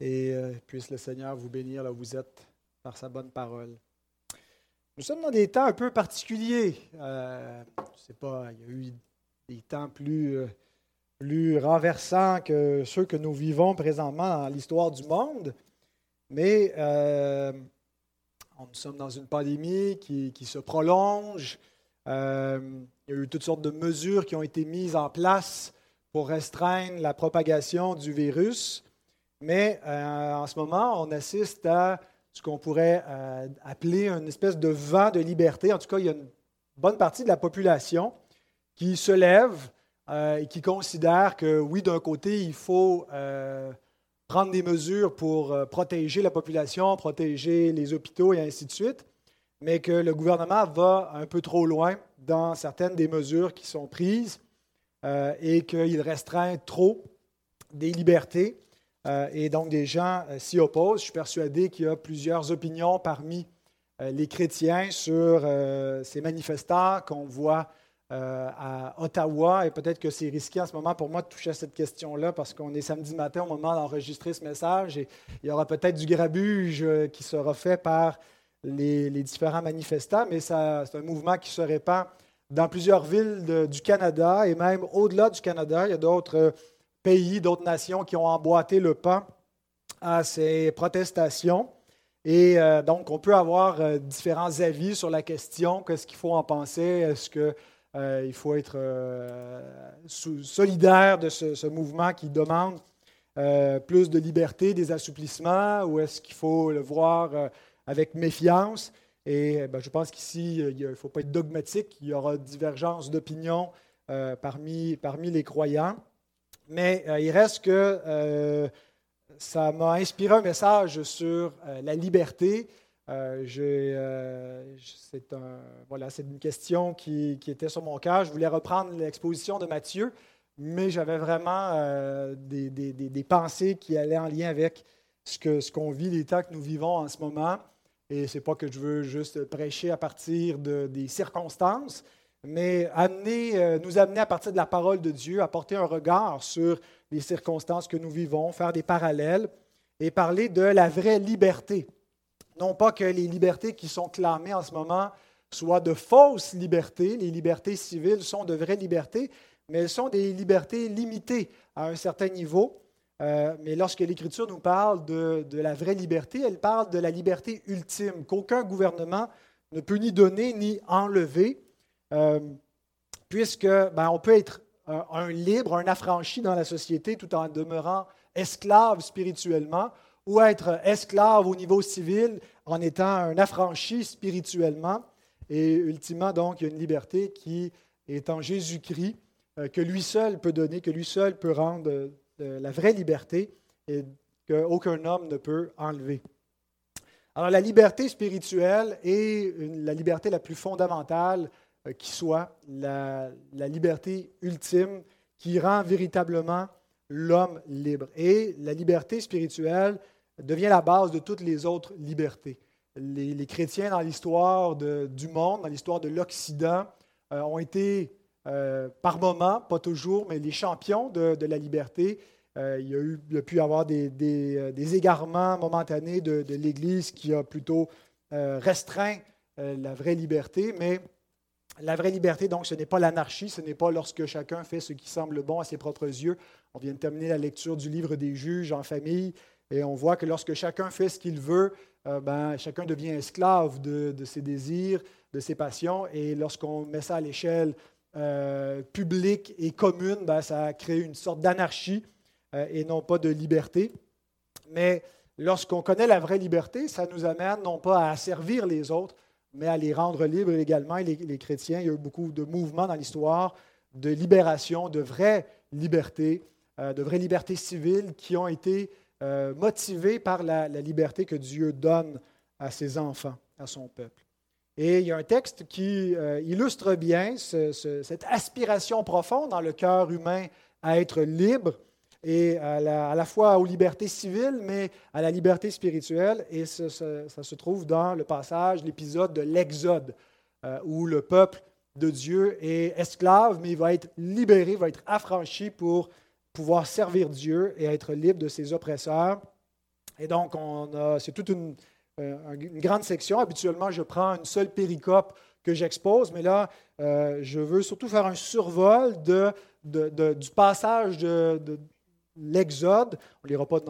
et euh, puisse le Seigneur vous bénir là où vous êtes par sa bonne parole. Nous sommes dans des temps un peu particuliers. Euh, je sais pas, il y a eu des temps plus, euh, plus renversants que ceux que nous vivons présentement dans l'histoire du monde, mais nous sommes dans une pandémie qui, qui se prolonge. il y a eu toutes sortes de mesures qui ont été mises en place pour restreindre la propagation du virus. Mais euh, en ce moment, on assiste à ce qu'on pourrait euh, appeler une espèce de vent de liberté. En tout cas, il y a une bonne partie de la population qui se lève euh, et qui considère que oui, d'un côté, il faut prendre des mesures pour protéger la population, protéger les hôpitaux et ainsi de suite, mais que le gouvernement va un peu trop loin dans certaines des mesures qui sont prises et qu'il restreint trop des libertés. Euh, et donc, des gens euh, s'y opposent. Je suis persuadé qu'il y a plusieurs opinions parmi euh, les chrétiens sur ces manifestants qu'on voit à Ottawa. Et peut-être que c'est risqué en ce moment pour moi de toucher à cette question-là parce qu'on est samedi matin au moment d'enregistrer ce message et il y aura peut-être du grabuge qui sera fait par les, différents manifestants, mais c'est un mouvement qui se répand dans plusieurs villes du Canada et même au-delà du Canada. Il y a d'autres pays, d'autres nations qui ont emboîté le pas à ces protestations. Et euh, donc, on peut avoir euh, différents avis sur la question, qu'est-ce qu'il faut en penser, est-ce qu'il euh, faut être solidaire de ce, mouvement qui demande plus de liberté, des assouplissements, ou est-ce qu'il faut le voir avec méfiance? Et ben, je pense qu'ici, il ne faut pas être dogmatique, il y aura divergence d'opinion parmi, parmi les croyants. Mais euh, il reste que euh, ça m'a inspiré un message sur euh, la liberté. c'est une question qui, était sur mon cœur. Je voulais reprendre l'exposition de Matthieu, mais j'avais vraiment des, pensées qui allaient en lien avec ce qu'on ce qu'on vit, les temps que nous vivons en ce moment. Et ce n'est pas que je veux juste prêcher à partir de, des circonstances, mais amener, euh, nous amener à partir de la parole de Dieu, à porter un regard sur les circonstances que nous vivons, faire des parallèles et parler de la vraie liberté. Non pas que les libertés qui sont clamées en ce moment soient de fausses libertés, les libertés civiles sont de vraies libertés, mais elles sont des libertés limitées à un certain niveau. Euh, mais lorsque l'Écriture nous parle de, la vraie liberté, elle parle de la liberté ultime, qu'aucun gouvernement ne peut ni donner ni enlever. Euh, puisque ben, on peut être un, libre, un affranchi dans la société tout en demeurant esclave spirituellement, ou être esclave au niveau civil en étant un affranchi spirituellement. Et ultimement, donc, il y a une liberté qui est en Jésus-Christ, euh, que lui seul peut donner, que lui seul peut rendre euh, la vraie liberté et qu'aucun homme ne peut enlever. Alors la liberté spirituelle est la liberté la plus fondamentale qui soit la, liberté ultime qui rend véritablement l'homme libre. Et la liberté spirituelle devient la base de toutes les autres libertés. Les, chrétiens dans l'histoire du monde, dans l'histoire de l'Occident, euh, ont été euh, par moments, pas toujours, mais les champions de, la liberté. il, y a eu, il, a pu y avoir des, des, égarements momentanés de, de l'Église qui a plutôt restreint la vraie liberté, mais la vraie liberté, donc, ce n'est pas l'anarchie, ce n'est pas lorsque chacun fait ce qui semble bon à ses propres yeux. On vient de terminer la lecture du livre des juges en famille et on voit que lorsque chacun fait ce qu'il veut, euh, ben, chacun devient esclave de, ses désirs, de ses passions. Et lorsqu'on met ça à l'échelle euh, publique et commune, ben, ça crée une sorte d'anarchie euh, et non pas de liberté. Mais lorsqu'on connaît la vraie liberté, ça nous amène non pas à servir les autres, mais à les rendre libres également. les, chrétiens, il y a eu beaucoup de mouvements dans l'histoire de libération, de vraies libertés, euh, de vraies libertés civiles qui ont été euh, motivées par la, liberté que Dieu donne à ses enfants, à son peuple. Et il y a un texte qui euh, illustre bien cette aspiration profonde dans le cœur humain à être libre et à la, fois aux libertés civiles, mais à la liberté spirituelle. Et ça, se trouve dans le passage, l'épisode de l'Exode, euh, où le peuple de Dieu est esclave, mais il va être libéré, va être affranchi pour pouvoir servir Dieu et être libre de ses oppresseurs. Et donc, c'est toute une, une, grande section. Habituellement, je prends une seule péricope que j'expose, mais là, je veux surtout faire un survol de, du passage de, l'Exode. On ne pas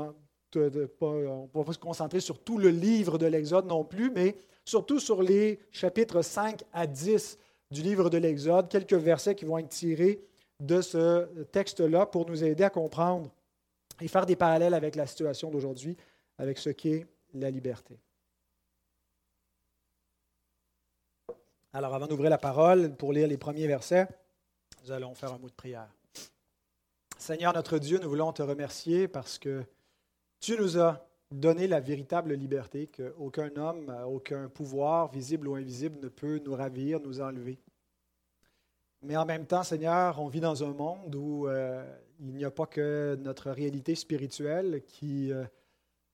on ne va pas se concentrer sur tout le livre de l'Exode non plus, mais surtout sur les chapitres 5 à 10 du livre de l'Exode, quelques versets qui vont être tirés de ce texte-là pour nous aider à comprendre et faire des parallèles avec la situation d'aujourd'hui, avec ce qu'est la liberté. Alors, avant d'ouvrir la parole pour lire les premiers versets, nous allons faire un mot de prière. Seigneur notre Dieu, nous voulons te remercier parce que tu nous as donné la véritable liberté qu'aucun homme, aucun pouvoir, visible ou invisible, ne peut nous ravir, nous enlever. Mais en même temps, Seigneur, on vit dans un monde où euh, il n'y a pas que notre réalité spirituelle qui euh,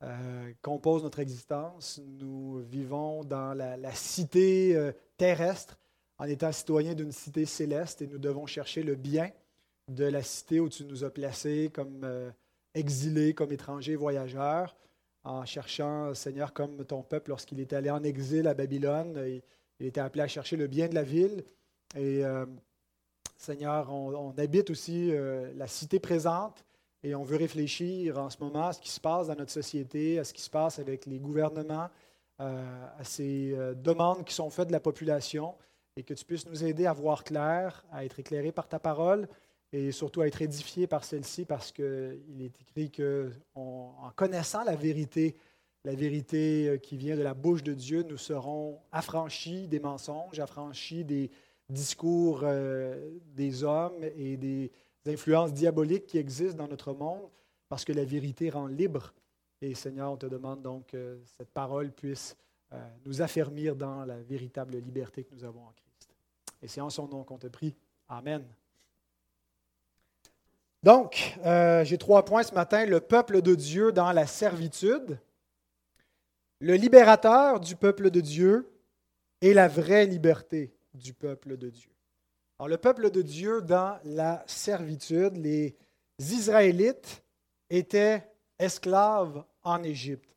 euh, compose notre existence. Nous vivons dans la, la cité terrestre en étant citoyens d'une cité céleste et nous devons chercher le bien de la cité où tu nous as placés comme euh, exilés, comme étrangers, voyageurs, en cherchant, Seigneur, comme ton peuple, lorsqu'il était allé en exil à Babylone, il était appelé à chercher le bien de la ville. Et euh, Seigneur, on, habite aussi euh, la cité présente et on veut réfléchir en ce moment à ce qui se passe dans notre société, à ce qui se passe avec les gouvernements, à ces demandes qui sont faites de la population et que tu puisses nous aider à voir clair, à être éclairé par ta parole et surtout à être édifié par celle-ci parce qu'il est écrit qu'en connaissant la vérité, la vérité euh, qui vient de la bouche de Dieu, nous serons affranchis des mensonges, affranchis des discours euh, des hommes et des influences diaboliques qui existent dans notre monde parce que la vérité rend libre. Et Seigneur, on te demande donc que cette parole puisse euh, nous affermir dans la véritable liberté que nous avons en Christ. Et c'est en son nom qu'on te prie. Amen. Donc, euh, j'ai trois points ce matin. Le peuple de Dieu dans la servitude, le libérateur du peuple de Dieu et la vraie liberté du peuple de Dieu. Alors, le peuple de Dieu dans la servitude, les Israélites étaient esclaves en Égypte.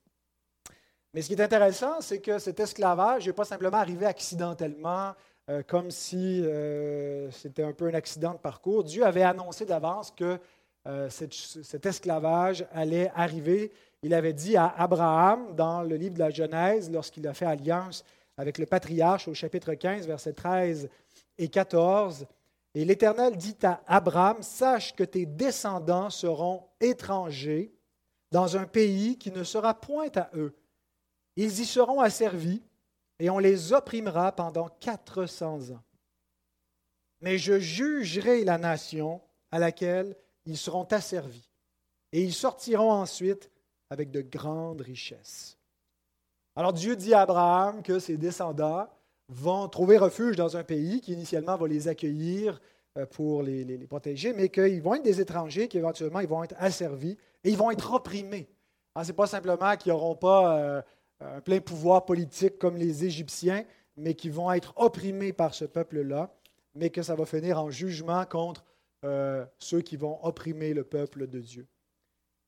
Mais ce qui est intéressant, c'est que cet esclavage n'est pas simplement arrivé accidentellement euh, comme si euh, c'était un peu un accident de parcours. Dieu avait annoncé d'avance que euh, cet esclavage allait arriver. Il avait dit à Abraham dans le livre de la Genèse, lorsqu'il a fait alliance avec le patriarche au chapitre 15, versets 13 et 14, et l'Éternel dit à Abraham, sache que tes descendants seront étrangers dans un pays qui ne sera point à eux. Ils y seront asservis et on les opprimera pendant 400 ans. Mais je jugerai la nation à laquelle ils seront asservis, et ils sortiront ensuite avec de grandes richesses. Alors Dieu dit à Abraham que ses descendants vont trouver refuge dans un pays qui initialement va les accueillir euh, pour les, protéger, mais qu'ils vont être des étrangers, qu'éventuellement ils vont être asservis et ils vont être opprimés. Ce n'est pas simplement qu'ils n'auront pas euh, un plein pouvoir politique comme les Égyptiens, mais qui vont être opprimés par ce peuple-là, mais que ça va finir en jugement contre euh, ceux qui vont opprimer le peuple de Dieu.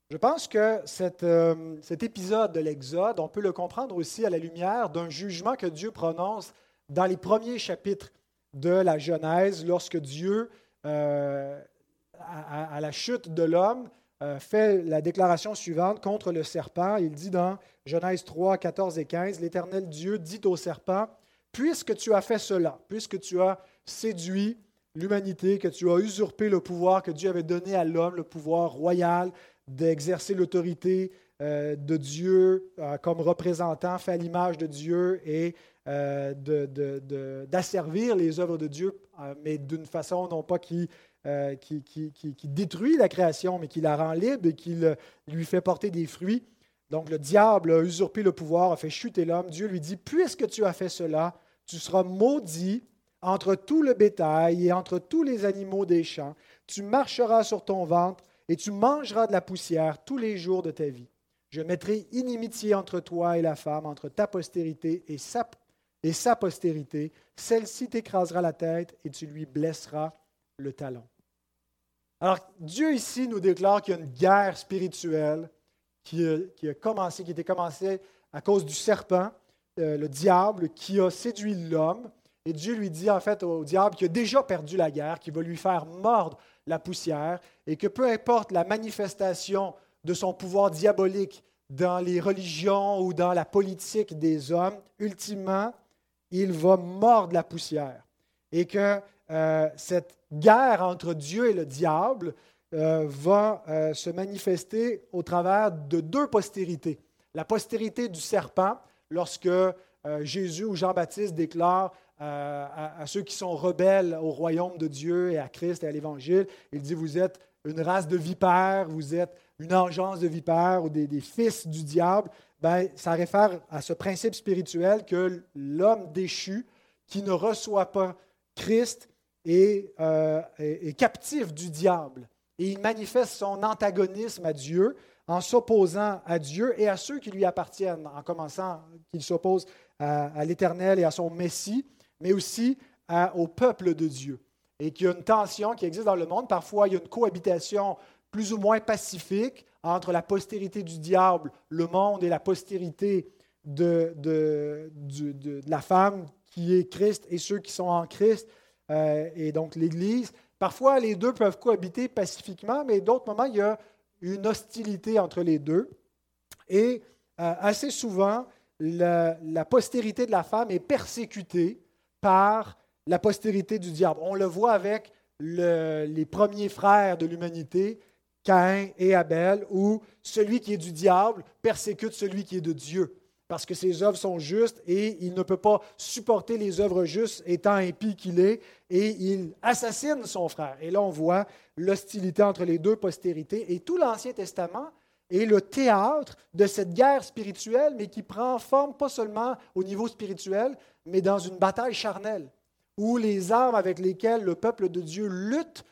Je pense que euh, cet épisode de l'Exode, on peut le comprendre aussi à la lumière d'un jugement que Dieu prononce dans les premiers chapitres de la Genèse, lorsque Dieu, à, la chute de l'homme, fait la déclaration suivante contre le serpent. Il dit dans Genèse 3, 14 et 15, l'Éternel Dieu dit au serpent, puisque tu as fait cela, puisque tu as séduit l'humanité, que tu as usurpé le pouvoir que Dieu avait donné à l'homme, le pouvoir royal d'exercer l'autorité euh, de Dieu euh, comme représentant, fait à l'image de Dieu et euh, d'asservir les œuvres de Dieu, mais d'une façon non pas qui, qui, qui, détruit la création, mais qui la rend libre et qui lui fait porter des fruits. Donc le diable a usurpé le pouvoir, a fait chuter l'homme. Dieu lui dit, puisque tu as fait cela, tu seras maudit entre tout le bétail et entre tous les animaux des champs. Tu marcheras sur ton ventre et tu mangeras de la poussière tous les jours de ta vie. Je mettrai inimitié entre toi et la femme, entre ta postérité et sa, et sa postérité. Celle-ci t'écrasera la tête et tu lui blesseras le talon. Alors Dieu ici nous déclare qu'il y a une guerre spirituelle qui, a commencé, qui était commencé à cause du serpent, euh, le diable, qui a séduit l'homme. Et Dieu lui dit en fait au diable qu'il a déjà perdu la guerre, qu'il va lui faire mordre la poussière et que peu importe la manifestation de son pouvoir diabolique dans les religions ou dans la politique des hommes, ultimement, il va mordre la poussière. Et que euh, cette guerre entre Dieu et le diable euh, va euh, se manifester au travers de deux postérités. La postérité du serpent, lorsque Jésus ou Jean-Baptiste déclarent à, ceux qui sont rebelles au royaume de Dieu et à Christ et à l'Évangile, il dit, vous êtes une race de vipères, vous êtes une engeance de vipères ou des, fils du diable. Ben, ça réfère à ce principe spirituel que l'homme déchu qui ne reçoit pas Christ euh, est, captif du diable. Et il manifeste son antagonisme à Dieu en s'opposant à Dieu et à ceux qui lui appartiennent, en commençant qu'il s'oppose à, l'Éternel et à son Messie, mais aussi au peuple de Dieu. Et qu'il y a une tension qui existe dans le monde. Parfois, il y a une cohabitation plus ou moins pacifique entre la postérité du diable, le monde, et la postérité de la femme qui est Christ et ceux qui sont en Christ. Euh, et donc l'Église. Parfois, les deux peuvent cohabiter pacifiquement, mais d'autres moments, il y a une hostilité entre les deux. Et euh, assez souvent, la, postérité de la femme est persécutée par la postérité du diable. On le voit avec les premiers frères de l'humanité, Caïn et Abel, où celui qui est du diable persécute celui qui est de Dieu parce que ses œuvres sont justes et il ne peut pas supporter les œuvres justes étant impie qu'il est et il assassine son frère. Et là, on voit l'hostilité entre les deux postérités et tout l'Ancien Testament est le théâtre de cette guerre spirituelle, mais qui prend forme pas seulement au niveau spirituel, mais dans une bataille charnelle, où les armes avec lesquelles le peuple de Dieu lutte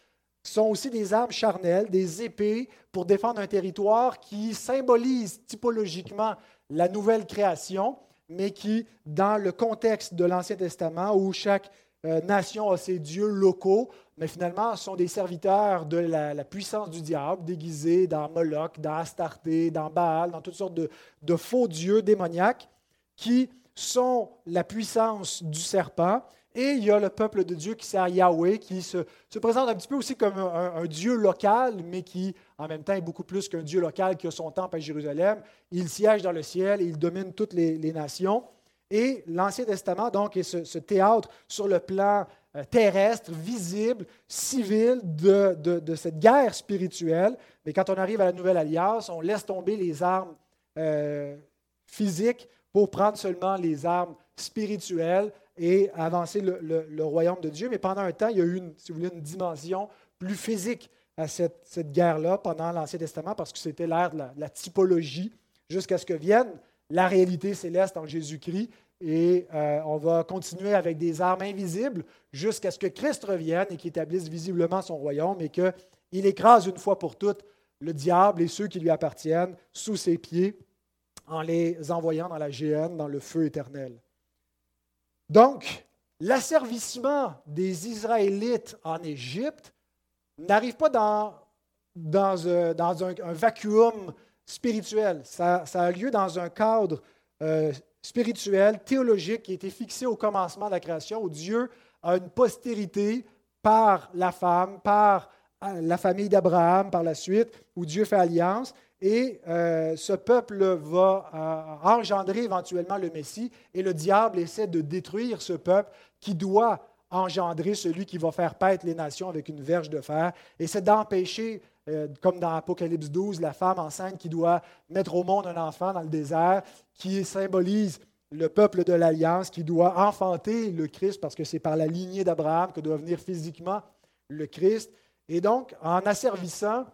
sont aussi des armes charnelles, des épées pour défendre un territoire qui symbolise typologiquement la nouvelle création, mais qui, dans le contexte de l'Ancien Testament, où chaque euh, nation a ses dieux locaux, mais finalement sont des serviteurs de la, puissance du diable, déguisés dans Moloch, dans Astarté, dans Baal, dans toutes sortes de, de faux dieux démoniaques, qui sont la puissance du serpent et il y a le peuple de Dieu qui sert Yahweh, qui se, présente un petit peu aussi comme un, Dieu local, mais qui en même temps est beaucoup plus qu'un Dieu local qui a son temple à Jérusalem. Il siège dans le ciel et il domine toutes les, nations. Et l'Ancien Testament, donc, est ce, théâtre sur le plan euh, terrestre, visible, civil de, cette guerre spirituelle. Mais quand on arrive à la Nouvelle Alliance, on laisse tomber les armes euh, physiques pour prendre seulement les armes spirituelles et avancer le, royaume de Dieu. Mais pendant un temps, il y a eu, une, si vous voulez, une dimension plus physique à cette, guerre-là pendant l'Ancien Testament, parce que c'était l'ère de la, typologie, jusqu'à ce que vienne la réalité céleste en Jésus-Christ. Et euh, on va continuer avec des armes invisibles jusqu'à ce que Christ revienne et qu'il établisse visiblement son royaume et qu'il écrase une fois pour toutes le diable et ceux qui lui appartiennent sous ses pieds en les envoyant dans la géhenne, dans le feu éternel. Donc, l'asservissement des Israélites en Égypte n'arrive pas dans, euh, un, vacuum spirituel. Ça, a lieu dans un cadre euh, spirituel, théologique, qui a été fixé au commencement de la création, où Dieu a une postérité par la femme, par euh, la famille d'Abraham par la suite, où Dieu fait alliance. Et euh, ce peuple va euh, engendrer éventuellement le Messie, et le diable essaie de détruire ce peuple qui doit engendrer celui qui va faire paître les nations avec une verge de fer. Et c'est d'empêcher, euh, comme dans Apocalypse 12, la femme enceinte qui doit mettre au monde un enfant dans le désert, qui symbolise le peuple de l'Alliance, qui doit enfanter le Christ, parce que c'est par la lignée d'Abraham que doit venir physiquement le Christ. Et donc, en asservissant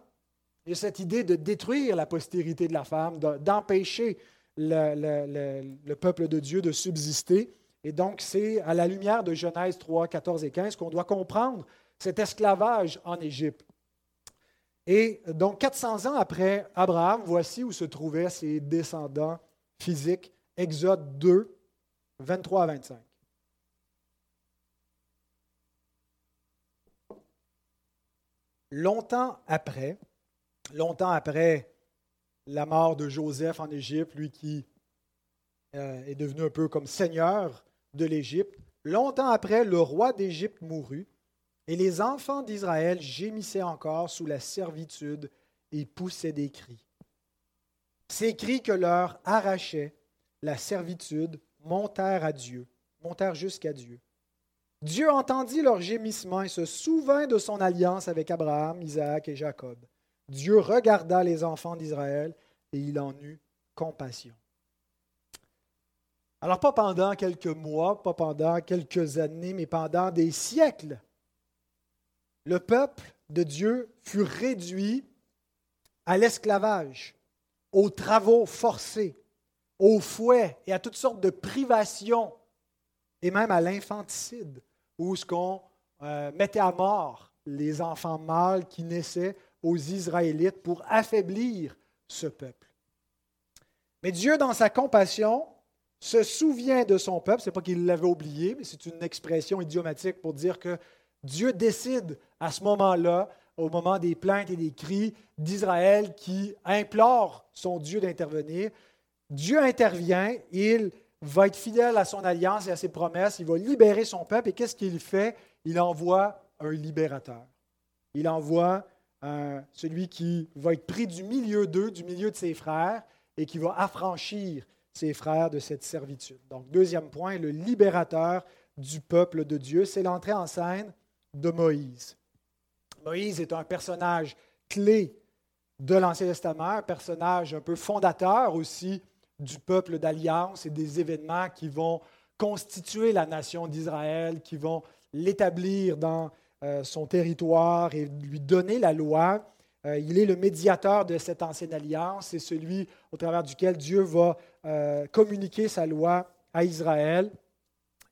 il y a cette idée de détruire la postérité de la femme, d'empêcher le, peuple de Dieu de subsister. Et donc, c'est à la lumière de Genèse 3, 14 et 15 qu'on doit comprendre cet esclavage en Égypte. Et donc, 400 ans après Abraham, voici où se trouvaient ses descendants physiques. Exode 2, 23 à 25. Longtemps après, longtemps après la mort de Joseph en Égypte, lui qui euh, est devenu un peu comme seigneur de l'Égypte. Longtemps après, le roi d'Égypte mourut, et les enfants d'Israël gémissaient encore sous la servitude et poussaient des cris. Ces cris que leur arrachait la servitude montèrent à Dieu, montèrent jusqu'à Dieu. Dieu entendit leurs gémissements et se souvint de son alliance avec Abraham, Isaac et Jacob. Dieu regarda les enfants d'Israël et il en eut compassion. Alors pas pendant quelques mois, pas pendant quelques années, mais pendant des siècles, le peuple de Dieu fut réduit à l'esclavage, aux travaux forcés, aux fouets et à toutes sortes de privations, et même à l'infanticide, où ce qu'on euh, mettait à mort les enfants mâles qui naissaient aux Israélites pour affaiblir ce peuple. Mais Dieu, dans sa compassion, se souvient de son peuple. Ce n'est pas qu'il l'avait oublié, mais c'est une expression idiomatique pour dire que Dieu décide à ce moment-là, au moment des plaintes et des cris d'Israël qui implore son Dieu d'intervenir. Dieu intervient, il va être fidèle à son alliance et à ses promesses, il va libérer son peuple. Et qu'est-ce qu'il fait? Il envoie un libérateur. Il envoie celui qui va être pris du milieu d'eux, du milieu de ses frères, et qui va affranchir ses frères de cette servitude. Donc, deuxième point, le libérateur du peuple de Dieu, c'est l'entrée en scène de Moïse. Moïse est un personnage clé de l'Ancien Testament, un personnage un peu fondateur aussi du peuple d'alliance et des événements qui vont constituer la nation d'Israël, qui vont l'établir dans euh, son territoire et lui donner la loi. Euh, il est le médiateur de cette ancienne alliance, c'est celui au travers duquel Dieu va euh, communiquer sa loi à Israël.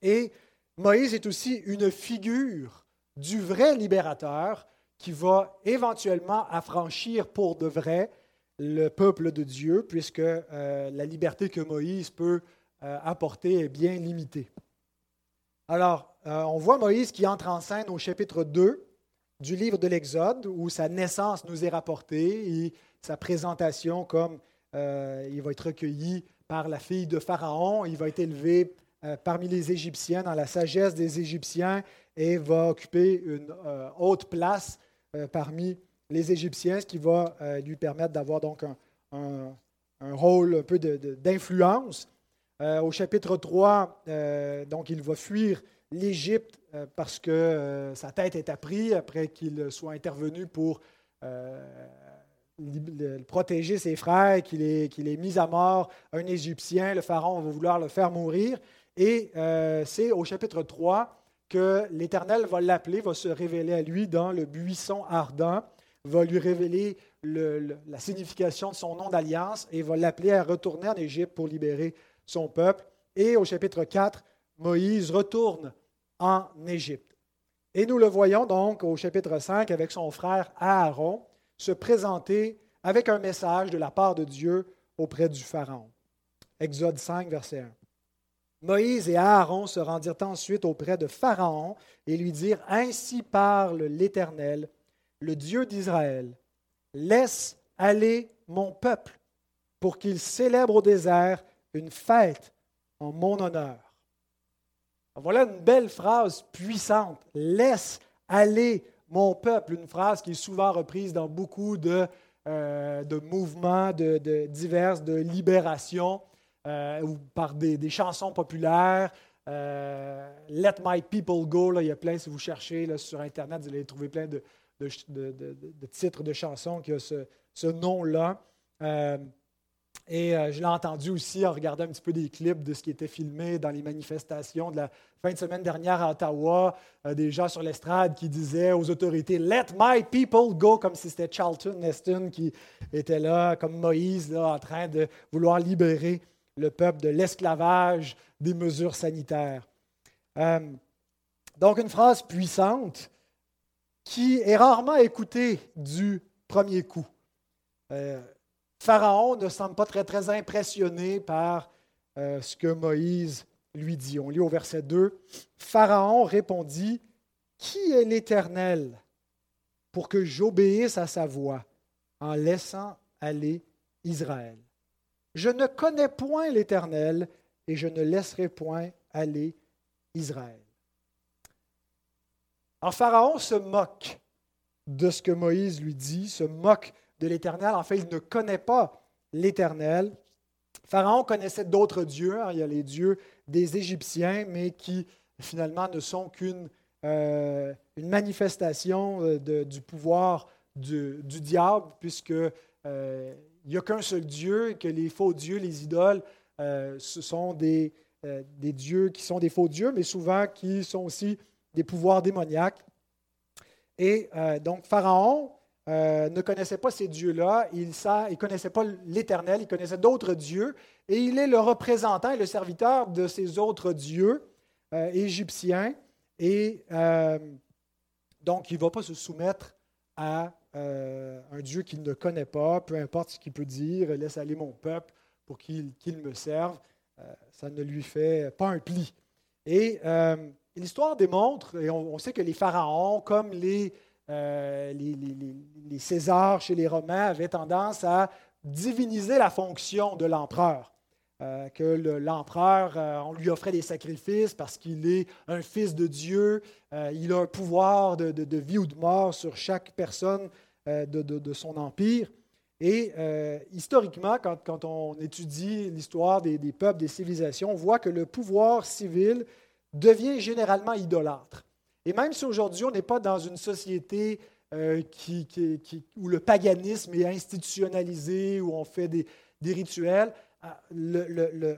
Et Moïse est aussi une figure du vrai libérateur qui va éventuellement affranchir pour de vrai le peuple de Dieu, puisque euh, la liberté que Moïse peut apporter est bien limitée. Alors, on voit Moïse qui entre en scène au chapitre 2 du livre de l'Exode, où sa naissance nous est rapportée et sa présentation comme euh, il va être recueilli par la fille de Pharaon, il va être élevé euh, parmi les Égyptiens dans la sagesse des Égyptiens et va occuper une euh, haute place parmi les Égyptiens, ce qui va lui permettre d'avoir donc un, rôle un peu d'influence. Au chapitre 3, donc il va fuir l'Égypte euh, parce que euh, sa tête est apprise après qu'il soit intervenu pour euh, protéger ses frères, qu'il ait, mis à mort un Égyptien. Le Pharaon va vouloir le faire mourir. Et c'est au chapitre 3 que l'Éternel va l'appeler, va se révéler à lui dans le buisson ardent, va lui révéler la signification de son nom d'alliance et va l'appeler à retourner en Égypte pour libérer son peuple. Et au chapitre 4, Moïse retourne en Égypte. Et nous le voyons donc au chapitre 5 avec son frère Aaron se présenter avec un message de la part de Dieu auprès du Pharaon. Exode 5, verset 1. Moïse et Aaron se rendirent ensuite auprès de Pharaon et lui dirent, Ainsi parle l'Éternel, le Dieu d'Israël, laisse aller mon peuple pour qu'il célèbre au désert une fête en mon honneur. Voilà une belle phrase puissante. Laisse aller mon peuple, une phrase qui est souvent reprise dans beaucoup de, euh, mouvements de, divers de libération euh, ou par des, chansons populaires. Euh, Let my people go, il y a plein, si vous cherchez sur Internet, vous allez trouver plein de, titres de chansons qui ont ce, ce nom-là. Et euh, je l'ai entendu aussi en regardant un petit peu des clips de ce qui était filmé dans les manifestations de la fin de semaine dernière à Ottawa, euh, des gens sur l'estrade qui disaient aux autorités Let my people go, comme si c'était Charlton Neston qui était là, comme Moïse, là, en train de vouloir libérer le peuple de l'esclavage, des mesures sanitaires. Euh, donc, une phrase puissante qui est rarement écoutée du premier coup. Pharaon ne semble pas très, très impressionné par euh, ce que Moïse lui dit. On lit au verset 2, Pharaon répondit, Qui est l'Éternel pour que j'obéisse à sa voix en laissant aller Israël? Je ne connais point l'Éternel et je ne laisserai point aller Israël. Alors Pharaon se moque de ce que Moïse lui dit, se moque l'Éternel. En fait, il ne connaît pas l'Éternel. Pharaon connaissait d'autres dieux. Hein. Il y a les dieux des Égyptiens, mais qui finalement ne sont qu'une euh, manifestation euh, du pouvoir du, diable, puisque euh, il n'y a qu'un seul Dieu et que les faux dieux, les idoles, ce sont des dieux qui sont des faux dieux, mais souvent qui sont aussi des pouvoirs démoniaques. Et donc Pharaon ne connaissait pas ces dieux-là, il ne connaissait pas l'Éternel, il connaissait d'autres dieux, et il est le représentant et le serviteur de ces autres dieux égyptiens. Et euh, donc, il ne va pas se soumettre à euh, un Dieu qu'il ne connaît pas, peu importe ce qu'il peut dire, laisse aller mon peuple pour qu'il me serve. Euh, ça ne lui fait pas un pli. Et l'histoire démontre, et on, sait que les pharaons, comme les, les, les, Césars chez les Romains, avaient tendance à diviniser la fonction de l'empereur. Euh, que l'empereur, euh, on lui offrait des sacrifices parce qu'il est un fils de Dieu, euh, il a un pouvoir de, vie ou de mort sur chaque personne de, son empire. Et historiquement, quand, on étudie l'histoire des, peuples, des civilisations, on voit que le pouvoir civil devient généralement idolâtre. Et même si aujourd'hui on n'est pas dans une société où le paganisme est institutionnalisé, où on fait des rituels, le,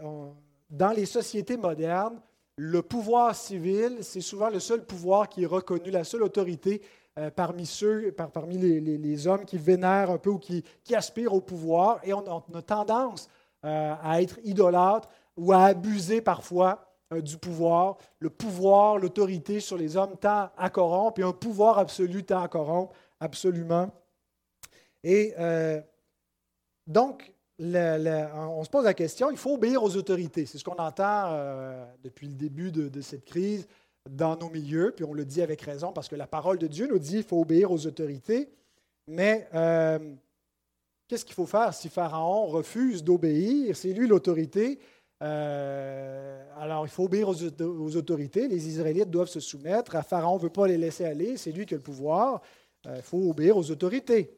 dans les sociétés modernes, le pouvoir civil, c'est souvent le seul pouvoir qui est reconnu, la seule autorité euh, parmi ceux, parmi les, hommes qui vénèrent un peu ou qui, aspirent au pouvoir. Et on, a tendance euh, à être idolâtre ou à abuser parfois euh, du pouvoir. Le pouvoir, l'autorité sur les hommes tend à corrompre et un pouvoir absolu tend à corrompre absolument. Et donc, on se pose la question, il faut obéir aux autorités. C'est ce qu'on entend euh, depuis le début de, cette crise dans nos milieux, puis on le dit avec raison parce que la parole de Dieu nous dit qu'il faut obéir aux autorités. Mais euh, qu'est-ce qu'il faut faire si Pharaon refuse d'obéir? C'est lui l'autorité. Euh, alors, il faut obéir aux, autorités. Les Israélites doivent se soumettre. Pharaon ne veut pas les laisser aller. C'est lui qui a le pouvoir. il faut obéir aux autorités.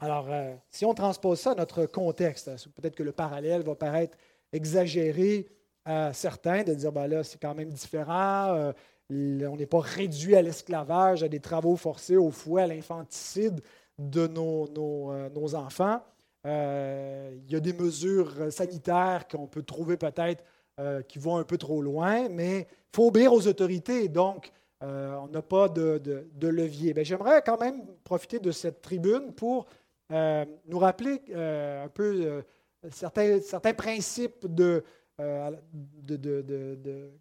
Alors, euh, si on transpose ça à notre contexte, hein, peut-être que le parallèle va paraître exagéré à certains, de dire, ben là, c'est quand même différent, euh, on n'est pas réduit à l'esclavage, à des travaux forcés, au fouet, à l'infanticide de nos, euh, enfants. Il y a des mesures sanitaires qu'on peut trouver peut-être qui vont un peu trop loin, mais il faut obéir aux autorités. Donc, on n'a pas de, levier. J'aimerais quand même profiter de cette tribune pour euh, nous rappeler euh, un peu euh, certains, principes de,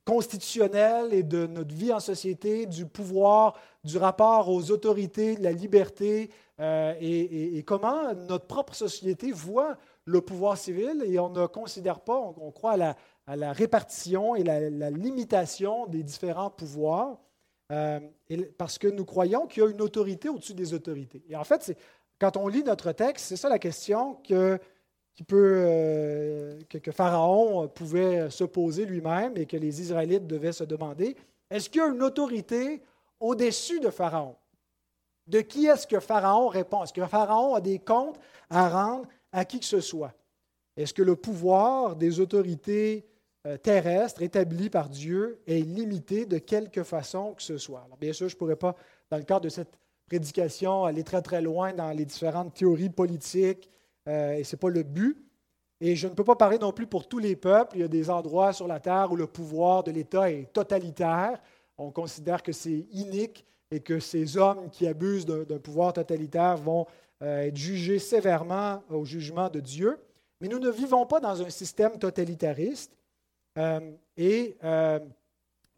constitutionnels et de notre vie en société, du pouvoir, du rapport aux autorités, de la liberté et, comment notre propre société voit le pouvoir civil et on ne considère pas, on, croit à la, répartition et la, limitation des différents pouvoirs. parce que nous croyons qu'il y a une autorité au-dessus des autorités. Et en fait, quand on lit notre texte, c'est ça la question que, euh, que, Pharaon pouvait se poser lui-même et que les Israélites devaient se demander. Est-ce qu'il y a une autorité au-dessus de Pharaon? De qui est-ce que Pharaon répond? Est-ce que Pharaon a des comptes à rendre à qui que ce soit? Est-ce que le pouvoir des autorités euh, terrestres établies par Dieu est limité de quelque façon que ce soit? bien sûr, je ne pourrais pas, dans le cadre de cette prédication, aller très très loin dans les différentes théories politiques, euh, et ce n'est pas le but. Et je ne peux pas parler non plus pour tous les peuples. Il y a des endroits sur la terre où le pouvoir de l'État est totalitaire. On considère que c'est inique et que ces hommes qui abusent d'un pouvoir totalitaire vont euh, être jugés sévèrement au jugement de Dieu. Mais nous ne vivons pas dans un système totalitariste euh, et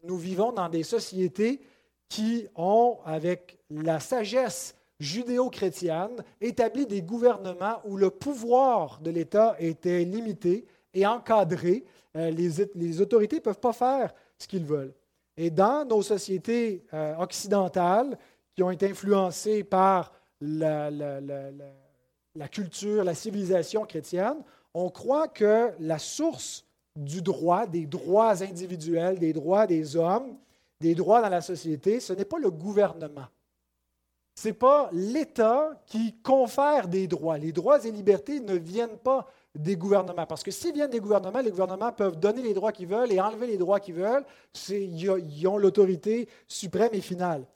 nous vivons dans des sociétés qui ont, avec la sagesse judéo-chrétienne, établi des gouvernements où le pouvoir de l'État était limité et encadré. Euh, les, autorités ne peuvent pas faire ce qu'ils veulent. Et dans nos sociétés euh, occidentales, qui ont été influencées par la, la culture, la civilisation chrétienne, on croit que la source du droit, des droits individuels, des droits des hommes, des droits dans la société, ce n'est pas le gouvernement. Ce n'est pas l'État qui confère des droits. Les droits et libertés ne viennent pas des gouvernements. Parce que s'ils viennent des gouvernements, les gouvernements peuvent donner les droits qu'ils veulent et enlever les droits qu'ils veulent. Ils ont l'autorité suprême et finale.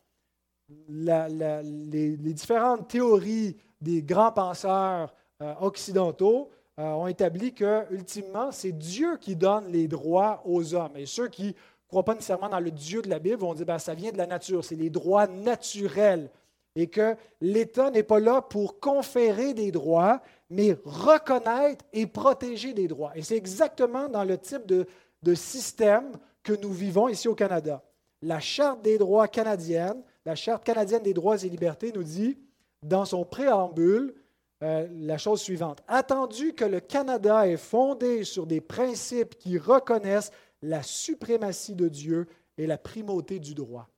les, différentes théories des grands penseurs euh, occidentaux euh, ont établi que, ultimement, c'est Dieu qui donne les droits aux hommes. Et ceux qui ne croient pas nécessairement dans le Dieu de la Bible vont dire ben, ça vient de la nature, c'est les droits naturels. Et que l'État n'est pas là pour conférer des droits, mais reconnaître et protéger des droits. Et c'est exactement dans le type de, de système que nous vivons ici au Canada. La Charte des droits canadienne, la Charte canadienne des droits et libertés nous dit, dans son préambule, euh, la chose suivante. Attendu que le Canada est fondé sur des principes qui reconnaissent la suprématie de Dieu et la primauté du droit.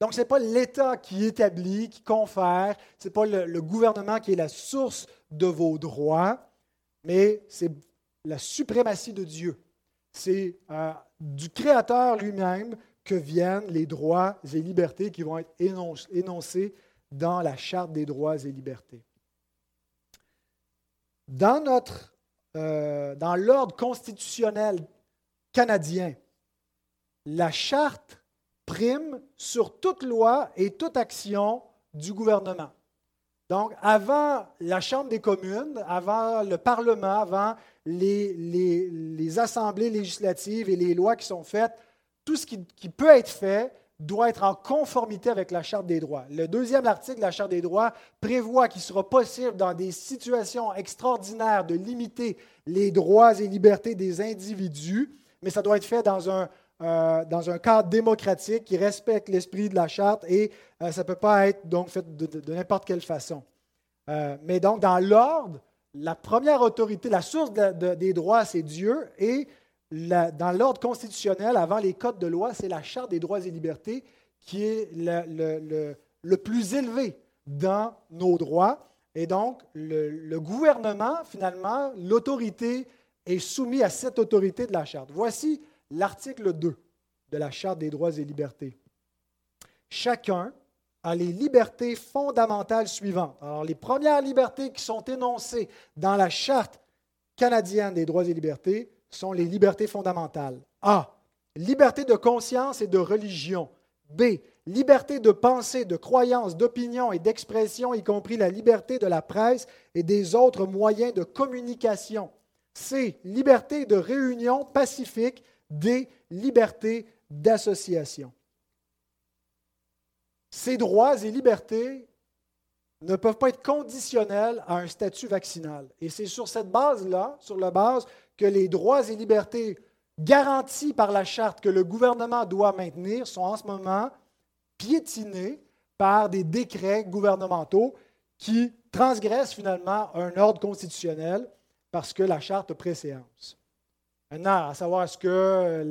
Donc, ce n'est pas l'État qui établit, qui confère, ce n'est pas le, gouvernement qui est la source de vos droits, mais c'est la suprématie de Dieu. C'est euh, du Créateur lui-même que viennent les droits et libertés qui vont être énoncés dans la Charte des droits et libertés. Dans, notre, euh, dans l'ordre constitutionnel canadien, la Charte prime sur toute loi et toute action du gouvernement. Donc, avant la Chambre des communes, avant le Parlement, avant les, les, assemblées législatives et les lois qui sont faites, tout ce qui, qui, peut être fait doit être en conformité avec la Charte des droits. Le deuxième article de la Charte des droits prévoit qu'il sera possible, dans des situations extraordinaires, de limiter les droits et libertés des individus, mais ça doit être fait dans un, euh, dans un cadre démocratique qui respecte l'esprit de la charte et euh, ça ne peut pas être donc fait de, n'importe quelle façon. Euh, mais donc, dans l'ordre, la première autorité, la source des droits, c'est Dieu et dans l'ordre constitutionnel, avant les codes de loi, c'est la Charte des droits et libertés qui est le, le, plus élevé dans nos droits. Et donc, le, gouvernement, finalement, l'autorité est soumise à cette autorité de la Charte. Voici l'article 2 de la Charte des droits et libertés. Chacun a les libertés fondamentales suivantes. Alors, les premières libertés qui sont énoncées dans la Charte canadienne des droits et libertés sont les libertés fondamentales. A. Liberté de conscience et de religion. B. Liberté de pensée, de croyance, d'opinion et d'expression, y compris la liberté de la presse et des autres moyens de communication. C. Liberté de réunion pacifique des libertés d'association. Ces droits et libertés ne peuvent pas être conditionnels à un statut vaccinal. Et c'est sur cette base-là, sur la base que les droits et libertés garantis par la charte que le gouvernement doit maintenir sont en ce moment piétinés par des décrets gouvernementaux qui transgressent finalement un ordre constitutionnel parce que la charte préséance. Maintenant, à savoir est-ce que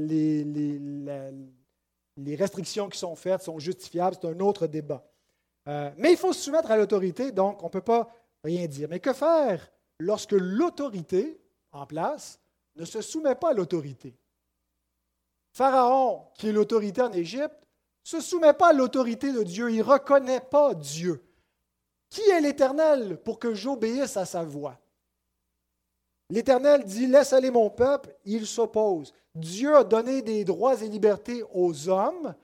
les, restrictions qui sont faites sont justifiables, c'est un autre débat. Euh, mais il faut se soumettre à l'autorité, donc on ne peut pas rien dire. Mais que faire lorsque l'autorité en place ne se soumet pas à l'autorité? Pharaon, qui est l'autorité en Égypte, ne se soumet pas à l'autorité de Dieu, il ne reconnaît pas Dieu. Qui est l'Éternel pour que j'obéisse à sa voix? L'Éternel dit, laisse aller mon peuple, il s'oppose. Dieu a donné des droits et libertés aux hommes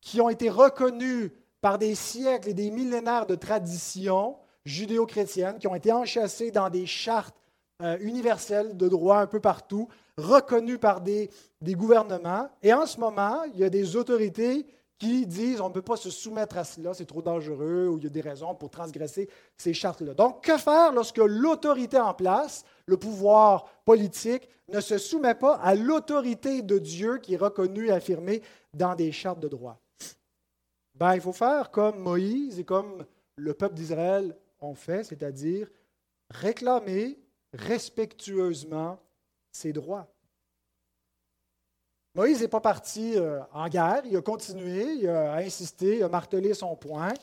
qui ont été reconnus par des siècles et des millénaires de traditions judéo-chrétiennes, qui ont été enchâssés dans des chartes euh, universelles de droit un peu partout, reconnues par des gouvernements. Et en ce moment, il y a des autorités qui disent on ne peut pas se soumettre à cela, c'est trop dangereux, ou il y a des raisons pour transgresser ces chartes-là. Donc, que faire lorsque l'autorité en place, le pouvoir politique, ne se soumet pas à l'autorité de Dieu qui est reconnue et affirmée dans des chartes de droit? Ben, il faut faire comme Moïse et comme le peuple d'Israël ont fait, c'est-à-dire réclamer respectueusement ses droits. Moïse n'est pas parti euh, en guerre, il a continué, il a insisté, il a martelé son point.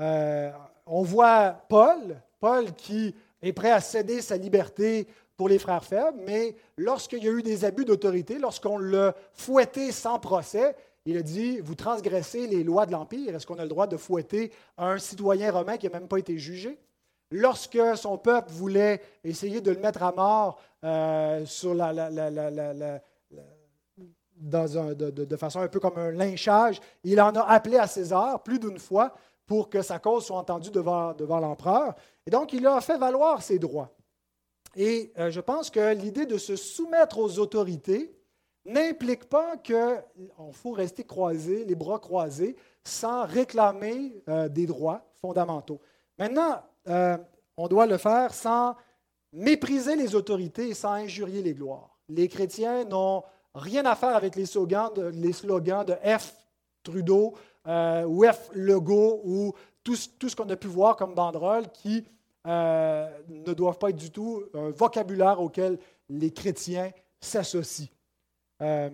Euh, on voit Paul, Paul qui est prêt à céder sa liberté pour les frères faibles, mais lorsqu'il y a eu des abus d'autorité, lorsqu'on l'a fouetté sans procès, il a dit, vous transgressez les lois de l'Empire, est-ce qu'on a le droit de fouetter un citoyen romain qui n'a même pas été jugé? Lorsque son peuple voulait essayer de le mettre à mort euh, sur la, de, façon un peu comme un lynchage, il en a appelé à César plus d'une fois pour que sa cause soit entendue devant, devant l'empereur. Et donc, il a fait valoir ses droits. Et euh, je pense que l'idée de se soumettre aux autorités n'implique pas qu'il faut rester croisé, les bras croisés, sans réclamer euh, des droits fondamentaux. Maintenant, euh, on doit le faire sans mépriser les autorités et sans injurier les gloires. Les chrétiens n'ont rien à faire avec les slogans de, F. Trudeau ou F. Legault ou tout, ce qu'on a pu voir comme banderole qui euh, ne doivent pas être du tout un vocabulaire auquel les chrétiens s'associent. Euh,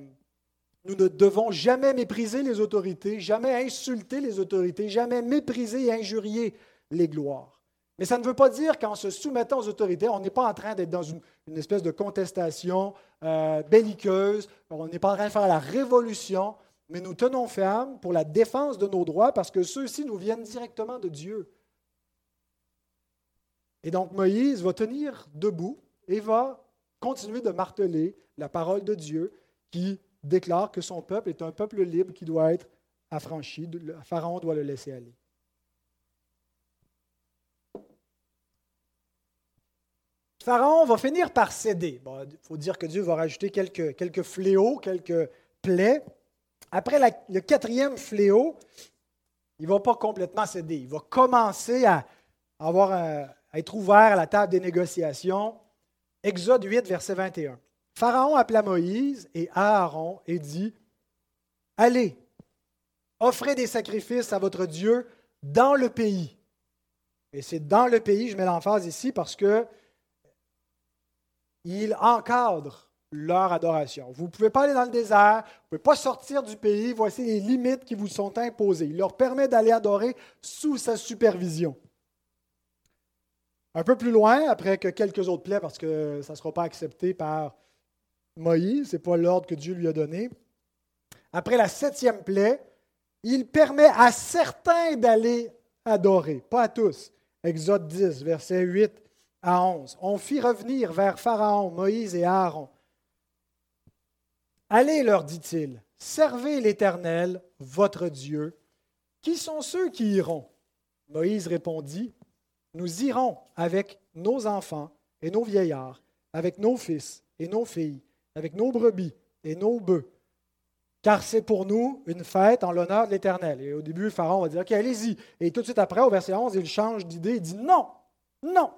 nous ne devons jamais mépriser les autorités, jamais insulter les autorités, jamais mépriser et injurier les gloires. Mais ça ne veut pas dire qu'en se soumettant aux autorités, on n'est pas en train d'être dans une, espèce de contestation euh, belliqueuse, on n'est pas en train de faire la révolution, mais nous tenons ferme pour la défense de nos droits parce que ceux-ci nous viennent directement de Dieu. Et donc Moïse va tenir debout et va continuer de marteler la parole de Dieu qui déclare que son peuple est un peuple libre qui doit être affranchi. Pharaon doit le laisser aller. Pharaon va finir par céder. il faut dire que Dieu va rajouter quelques, quelques fléaux, quelques plaies. Après le quatrième fléau, il ne va pas complètement céder. Il va commencer à avoir un, à être ouvert à la table des négociations. Exode 8, verset 21. Pharaon appela Moïse et Aaron et dit Allez, offrez des sacrifices à votre Dieu dans le pays. Et c'est dans le pays, je mets l'emphase ici parce que il encadre leur adoration. Vous ne pouvez pas aller dans le désert, vous ne pouvez pas sortir du pays, voici les limites qui vous sont imposées. Il leur permet d'aller adorer sous sa supervision. Un peu plus loin, après que quelques autres plaies, parce que ça ne sera pas accepté par Moïse, ce n'est pas l'ordre que Dieu lui a donné. Après la septième plaie, il permet à certains d'aller adorer, pas à tous. Exode 10, versets 8 à 11. On fit revenir vers Pharaon, Moïse et Aaron. Allez, leur dit-il, servez l'Éternel, votre Dieu. Qui sont ceux qui iront? Moïse répondit, nous irons avec nos enfants et nos vieillards, avec nos fils et nos filles, avec nos brebis et nos bœufs, car c'est pour nous une fête en l'honneur de l'Éternel. Et au début, Pharaon va dire, OK, allez-y. Et tout de suite après, au verset 11, il change d'idée, il dit, non, non,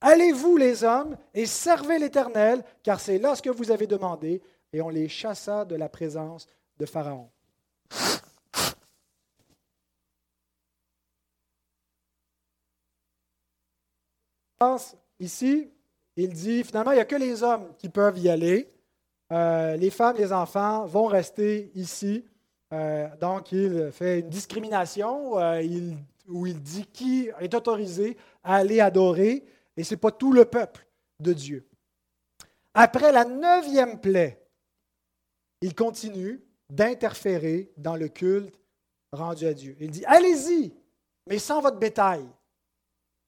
allez-vous les hommes et servez l'Éternel, car c'est là ce que vous avez demandé. Et on les chassa de la présence de Pharaon. ici, il dit finalement, il n'y a que les hommes qui peuvent y aller. Euh, les femmes, les enfants vont rester ici. Euh, donc, il fait une discrimination euh, où il dit qui est autorisé à aller adorer, et ce n'est pas tout le peuple de Dieu. Après la neuvième plaie, il continue d'interférer dans le culte rendu à Dieu. Il dit, allez-y, mais sans votre bétail.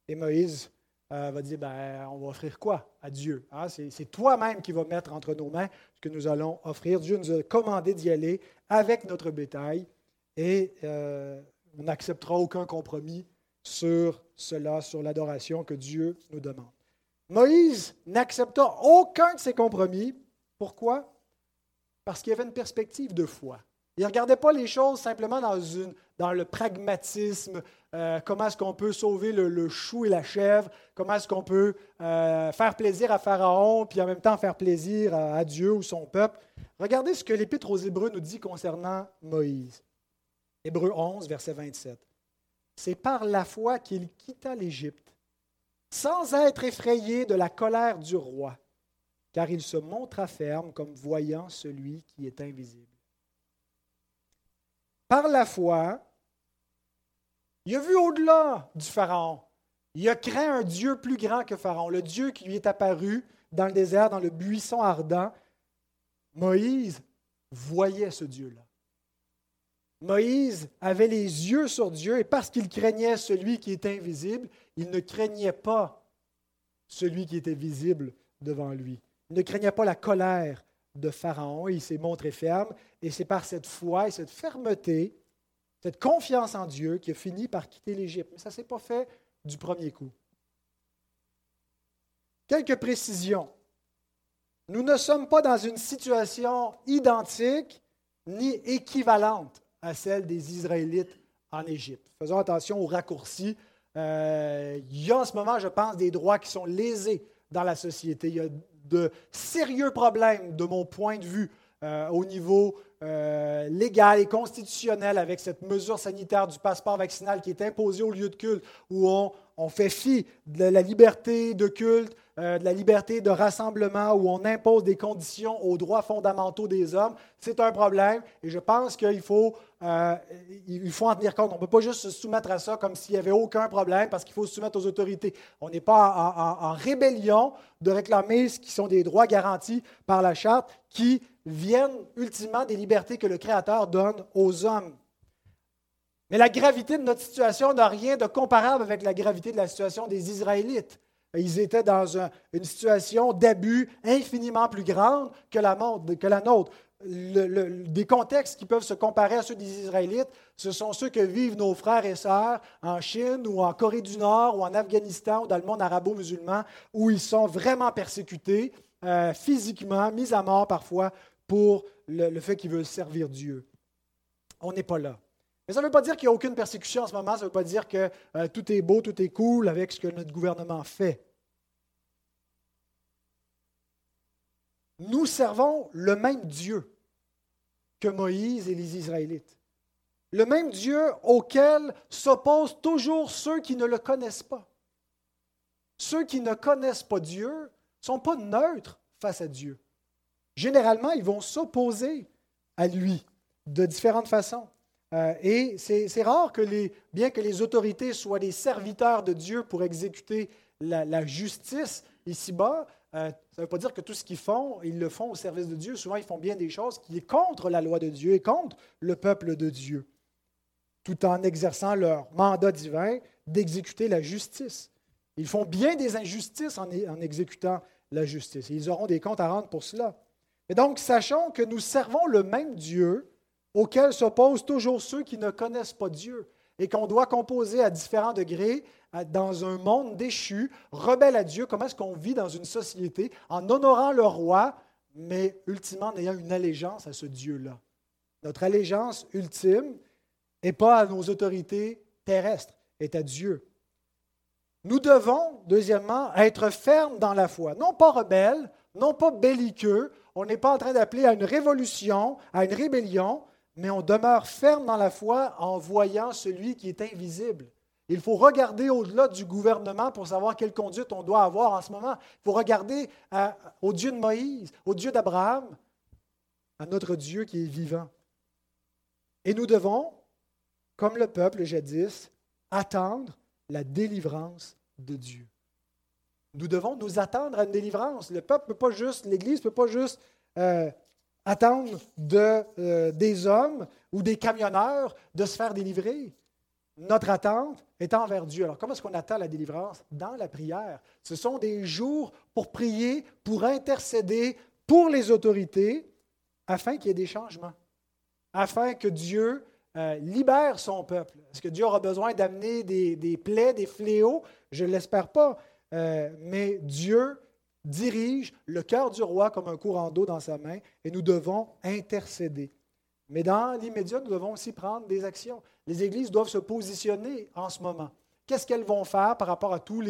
Et Moïse euh, va dire ben, on va offrir quoi à Dieu hein? C'est toi-même qui vas mettre entre nos mains ce que nous allons offrir. Dieu nous a commandé d'y aller avec notre bétail et euh, on n'acceptera aucun compromis sur cela, sur l'adoration que Dieu nous demande. Moïse n'accepta aucun de ces compromis. Pourquoi? Parce qu'il avait une perspective de foi. Il ne regardait pas les choses simplement dans, une, dans le pragmatisme, euh, comment est-ce qu'on peut sauver le, chou et la chèvre, comment est-ce qu'on peut euh, faire plaisir à Pharaon, puis en même temps faire plaisir à, Dieu ou son peuple. Regardez ce que l'Épître aux Hébreux nous dit concernant Moïse. Hébreux 11, verset 27. C'est par la foi qu'il quitta l'Égypte, sans être effrayé de la colère du roi, car il se montra ferme comme voyant celui qui est invisible. Par la foi, il a vu au-delà du Pharaon. Il a craint un Dieu plus grand que Pharaon, le Dieu qui lui est apparu dans le désert, dans le buisson ardent. Moïse voyait ce Dieu-là. Moïse avait les yeux sur Dieu et parce qu'il craignait celui qui est invisible, il ne craignait pas celui qui était visible devant lui. Il ne craignait pas la colère de Pharaon, il s'est montré ferme et c'est par cette foi et cette fermeté, cette confiance en Dieu qui a fini par quitter l'Égypte. Mais ça ne s'est pas fait du premier coup. Quelques précisions. Nous ne sommes pas dans une situation identique ni équivalente à celle des Israélites en Égypte. Faisons attention aux raccourcis. Euh, il y a en ce moment, je pense, des droits qui sont lésés dans la société. Il y a de sérieux problèmes, de mon point de vue, euh, au niveau euh, légal et constitutionnel avec cette mesure sanitaire du passeport vaccinal qui est imposée au lieu de culte, où on, on fait fi de la liberté de culte, euh, de la liberté de rassemblement, où on impose des conditions aux droits fondamentaux des hommes, c'est un problème. Et je pense qu'il faut, euh, faut en tenir compte. On ne peut pas juste se soumettre à ça comme s'il n'y avait aucun problème, parce qu'il faut se soumettre aux autorités. On n'est pas en, en, rébellion de réclamer ce qui sont des droits garantis par la charte, qui viennent ultimement des libertés que le Créateur donne aux hommes. Mais la gravité de notre situation n'a rien de comparable avec la gravité de la situation des Israélites. Ils étaient dans une situation d'abus infiniment plus grande que la, nôtre. des contextes qui peuvent se comparer à ceux des Israélites, ce sont ceux que vivent nos frères et sœurs en Chine ou en Corée du Nord ou en Afghanistan ou dans le monde arabo-musulman, où ils sont vraiment persécutés euh, physiquement, mis à mort parfois pour le fait qu'ils veulent servir Dieu. On n'est pas là. Mais ça ne veut pas dire qu'il n'y a aucune persécution en ce moment, ça ne veut pas dire que euh, tout est beau, tout est cool avec ce que notre gouvernement fait. Nous servons le même Dieu que Moïse et les Israélites. Le même Dieu auquel s'opposent toujours ceux qui ne le connaissent pas. Ceux qui ne connaissent pas Dieu ne sont pas neutres face à Dieu. Généralement, ils vont s'opposer à lui de différentes façons. Euh, et c'est rare que les, bien que les autorités soient des serviteurs de Dieu pour exécuter la, justice ici-bas, euh, ça ne veut pas dire que tout ce qu'ils font, ils le font au service de Dieu. Souvent, ils font bien des choses qui sont contre la loi de Dieu et contre le peuple de Dieu, tout en exerçant leur mandat divin d'exécuter la justice. Ils font bien des injustices en, en exécutant la justice. Et ils auront des comptes à rendre pour cela. Et donc, sachons que nous servons le même Dieu auxquels s'opposent toujours ceux qui ne connaissent pas Dieu et qu'on doit composer à différents degrés dans un monde déchu, rebelle à Dieu. Comment est-ce qu'on vit dans une société en honorant le roi, mais ultimement en ayant une allégeance à ce Dieu-là? Notre allégeance ultime n'est pas à nos autorités terrestres, est à Dieu. Nous devons, deuxièmement, être fermes dans la foi, non pas rebelles, non pas belliqueux. On n'est pas en train d'appeler à une révolution, à une rébellion, mais on demeure ferme dans la foi en voyant celui qui est invisible. Il faut regarder au-delà du gouvernement pour savoir quelle conduite on doit avoir en ce moment. Il faut regarder au Dieu de Moïse, au Dieu d'Abraham, à notre Dieu qui est vivant. Et nous devons, comme le peuple jadis, attendre la délivrance de Dieu. Nous devons nous attendre à une délivrance. Le peuple ne peut pas juste, l'Église ne peut pas juste euh, attendre euh, des hommes ou des camionneurs de se faire délivrer. Notre attente est envers Dieu. Alors, comment est-ce qu'on attend la délivrance? Dans la prière. Ce sont des jours pour prier, pour intercéder pour les autorités, afin qu'il y ait des changements, afin que Dieu euh, libère son peuple. Est-ce que Dieu aura besoin d'amener des, des, plaies, des fléaux? Je ne l'espère pas. Euh, mais Dieu dirige le cœur du roi comme un courant d'eau dans sa main et nous devons intercéder. Mais dans l'immédiat, nous devons aussi prendre des actions. Les églises doivent se positionner en ce moment. Qu'est-ce qu'elles vont faire par rapport à toutes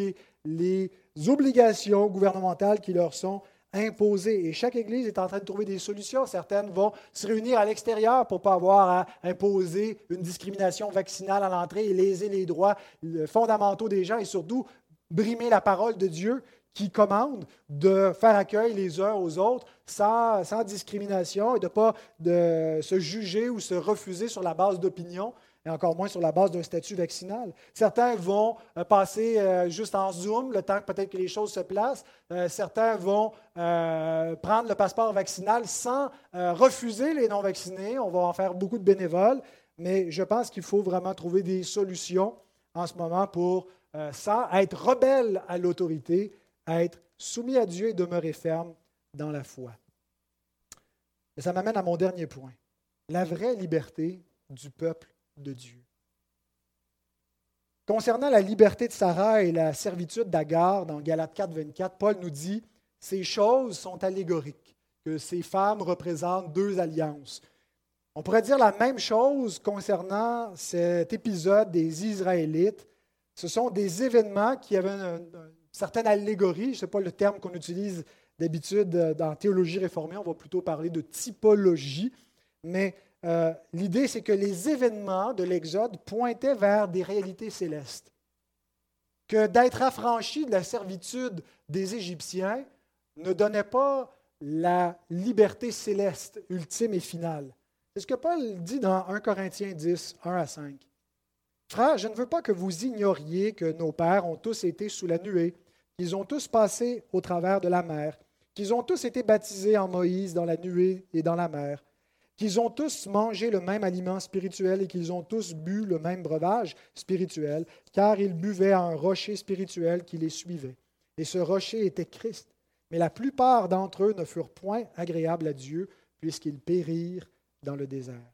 les, obligations gouvernementales qui leur sont imposées? Et chaque église est en train de trouver des solutions. Certaines vont se réunir à l'extérieur pour ne pas avoir à imposer une discrimination vaccinale à l'entrée et léser les droits fondamentaux des gens et surtout brimer la parole de Dieu qui commande de faire accueil les uns aux autres sans, discrimination et de ne pas de se juger ou se refuser sur la base d'opinion, et encore moins sur la base d'un statut vaccinal. Certains vont euh, passer euh, juste en Zoom, le temps que peut-être que les choses se placent. Euh, certains vont prendre le passeport vaccinal sans refuser les non-vaccinés. On va en faire beaucoup de bénévoles, mais je pense qu'il faut vraiment trouver des solutions en ce moment pour, ça, être rebelle à l'autorité, être soumis à Dieu et demeurer ferme dans la foi. Et ça m'amène à mon dernier point. La vraie liberté du peuple de Dieu. Concernant la liberté de Sarah et la servitude d'Agar dans Galates 4, 24, Paul nous dit ces choses sont allégoriques, que ces femmes représentent deux alliances. On pourrait dire la même chose concernant cet épisode des Israélites. Ce sont des événements qui avaient une, certaine allégorie, je ne sais pas le terme qu'on utilise d'habitude dans théologie réformée, on va plutôt parler de typologie, mais euh, l'idée, c'est que les événements de l'Exode pointaient vers des réalités célestes. Que d'être affranchi de la servitude des Égyptiens ne donnait pas la liberté céleste ultime et finale. C'est ce que Paul dit dans 1 Corinthiens 10, 1 à 5. Frères, je ne veux pas que vous ignoriez que nos pères ont tous été sous la nuée, qu'ils ont tous passé au travers de la mer, qu'ils ont tous été baptisés en Moïse dans la nuée et dans la mer qu'ils ont tous mangé le même aliment spirituel et qu'ils ont tous bu le même breuvage spirituel, car ils buvaient un rocher spirituel qui les suivait. Et ce rocher était Christ. Mais la plupart d'entre eux ne furent point agréables à Dieu, puisqu'ils périrent dans le désert.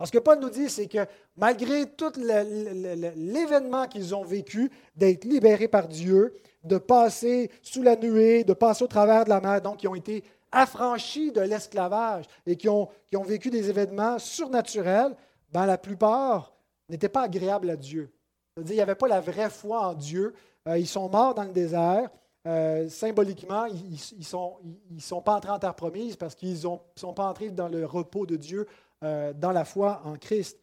Alors, ce que Paul nous dit, c'est que malgré tout l'événement qu'ils ont vécu, d'être libérés par Dieu, de passer sous la nuée, de passer au travers de la mer, donc ils ont été affranchis de l'esclavage et qui ont, qui ont vécu des événements surnaturels, ben, la plupart n'étaient pas agréables à Dieu. C'est-à-dire, il n'y avait pas la vraie foi en Dieu. Euh, ils sont morts dans le désert. Euh, symboliquement, ils ne sont, ils sont pas entrés en terre promise parce qu'ils ne sont pas entrés dans le repos de Dieu, euh, dans la foi en Christ.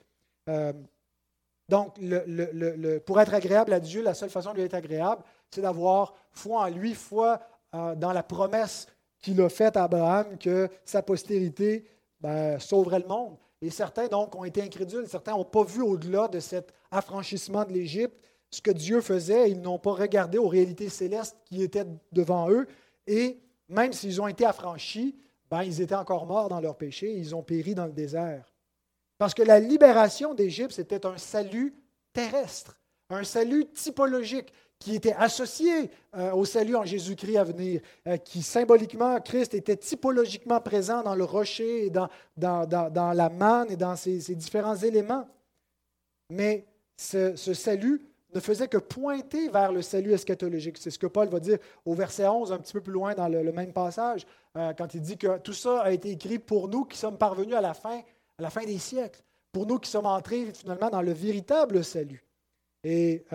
donc, le, le, pour être agréable à Dieu, la seule façon de lui être agréable, c'est d'avoir foi en lui, foi dans la promesse qu'il a fait à Abraham que sa postérité ben, sauverait le monde. Et certains, donc, ont été incrédules. Certains n'ont pas vu au-delà de cet affranchissement de l'Égypte ce que Dieu faisait. Ils n'ont pas regardé aux réalités célestes qui étaient devant eux. Et même s'ils ont été affranchis, ben, ils étaient encore morts dans leur péché. Ils ont péri dans le désert. Parce que la libération d'Égypte, c'était un salut terrestre, un salut typologique qui était associé euh, au salut en Jésus-Christ à venir, euh, qui symboliquement, Christ était typologiquement présent dans le rocher, et dans, dans, la manne et dans ces, différents éléments. Mais ce, salut ne faisait que pointer vers le salut eschatologique. C'est ce que Paul va dire au verset 11, un petit peu plus loin dans le, même passage, euh, quand il dit que tout ça a été écrit pour nous qui sommes parvenus à la fin, à la fin des siècles, pour nous qui sommes entrés finalement dans le véritable salut. Et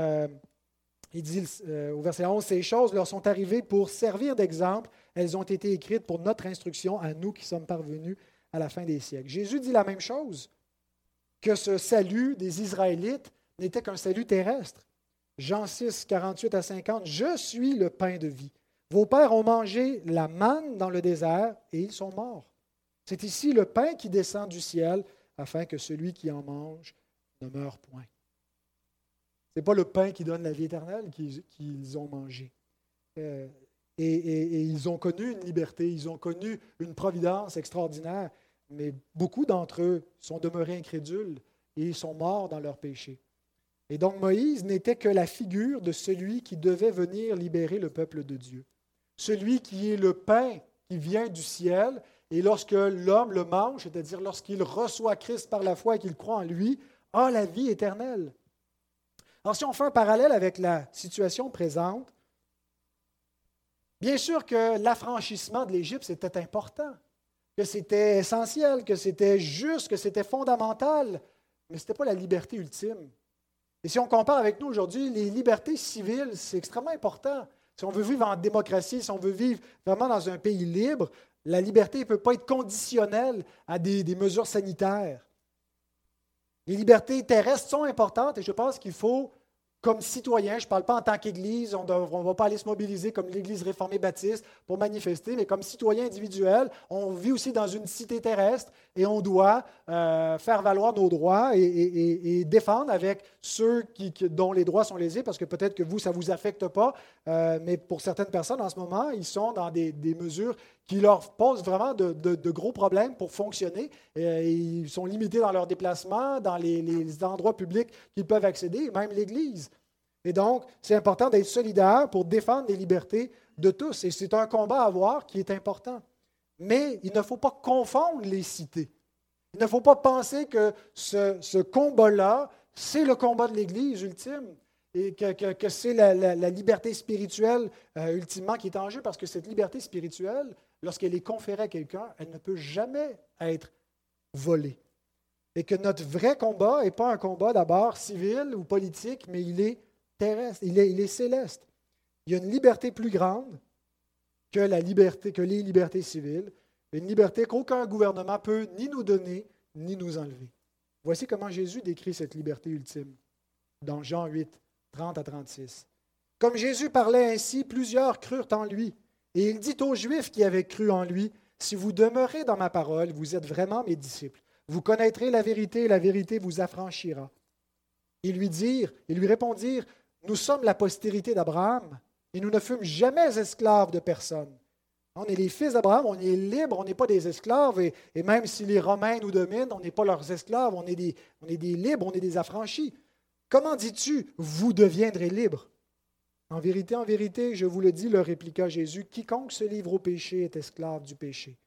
il dit euh, au verset 11, Ces choses leur sont arrivées pour servir d'exemple. Elles ont été écrites pour notre instruction à nous qui sommes parvenus à la fin des siècles. Jésus dit la même chose, que ce salut des Israélites n'était qu'un salut terrestre. Jean 6, 48 à 50, Je suis le pain de vie. Vos pères ont mangé la manne dans le désert et ils sont morts. C'est ici le pain qui descend du ciel afin que celui qui en mange ne meure point. Ce n'est pas le pain qui donne la vie éternelle qu'ils ont mangé. Euh, et, ils ont connu une liberté, ils ont connu une providence extraordinaire, mais beaucoup d'entre eux sont demeurés incrédules et ils sont morts dans leur péché. Et donc Moïse n'était que la figure de celui qui devait venir libérer le peuple de Dieu. Celui qui est le pain qui vient du ciel, et lorsque l'homme le mange, c'est-à-dire lorsqu'il reçoit Christ par la foi et qu'il croit en lui, a la vie éternelle. Alors, si on fait un parallèle avec la situation présente, bien sûr que l'affranchissement de l'Égypte, c'était important, que c'était essentiel, que c'était juste, que c'était fondamental, mais ce n'était pas la liberté ultime. Et si on compare avec nous aujourd'hui, les libertés civiles, c'est extrêmement important. Si on veut vivre en démocratie, si on veut vivre vraiment dans un pays libre, la liberté ne peut pas être conditionnelle à des, mesures sanitaires. Les libertés terrestres sont importantes et je pense qu'il faut comme citoyen, je ne parle pas en tant qu'Église, on ne va pas aller se mobiliser comme l'Église réformée baptiste pour manifester, mais comme citoyen individuel, on vit aussi dans une cité terrestre et on doit euh, faire valoir nos droits et, défendre avec ceux dont les droits sont lésés, parce que peut-être que vous, ça ne vous affecte pas, euh, mais pour certaines personnes en ce moment, ils sont dans des, mesures qui leur posent vraiment de, gros problèmes pour fonctionner. Et, ils sont limités dans leurs déplacements, dans les, les endroits publics qu'ils peuvent accéder, même l'Église. Et donc, c'est important d'être solidaire pour défendre les libertés de tous. Et c'est un combat à avoir qui est important. Mais il ne faut pas confondre les cités. Il ne faut pas penser que ce, combat-là, c'est le combat de l'Église ultime et que, c'est la, liberté spirituelle euh, ultimement qui est en jeu, parce que cette liberté spirituelle, lorsqu'elle est conférée à quelqu'un, elle ne peut jamais être volée. Et que notre vrai combat n'est pas un combat d'abord civil ou politique, mais il est il est, céleste. Il y a une liberté plus grande que, la liberté, que les libertés civiles, une liberté qu'aucun gouvernement peut ni nous donner ni nous enlever. Voici comment Jésus décrit cette liberté ultime dans Jean 8, 30 à 36. Comme Jésus parlait ainsi, plusieurs crurent en lui. Et il dit aux Juifs qui avaient cru en lui, Si vous demeurez dans ma parole, vous êtes vraiment mes disciples. Vous connaîtrez la vérité et la vérité vous affranchira. Ils lui dirent, ils lui répondirent, nous sommes la postérité d'Abraham et nous ne fûmes jamais esclaves de personne. On est les fils d'Abraham, on est libres, on n'est pas des esclaves, et, même si les Romains nous dominent, on n'est pas leurs esclaves, on est, on est des libres, on est des affranchis. Comment dis-tu, vous deviendrez libres? En vérité, en vérité, je vous le dis, leur répliqua Jésus, quiconque se livre au péché est esclave du péché.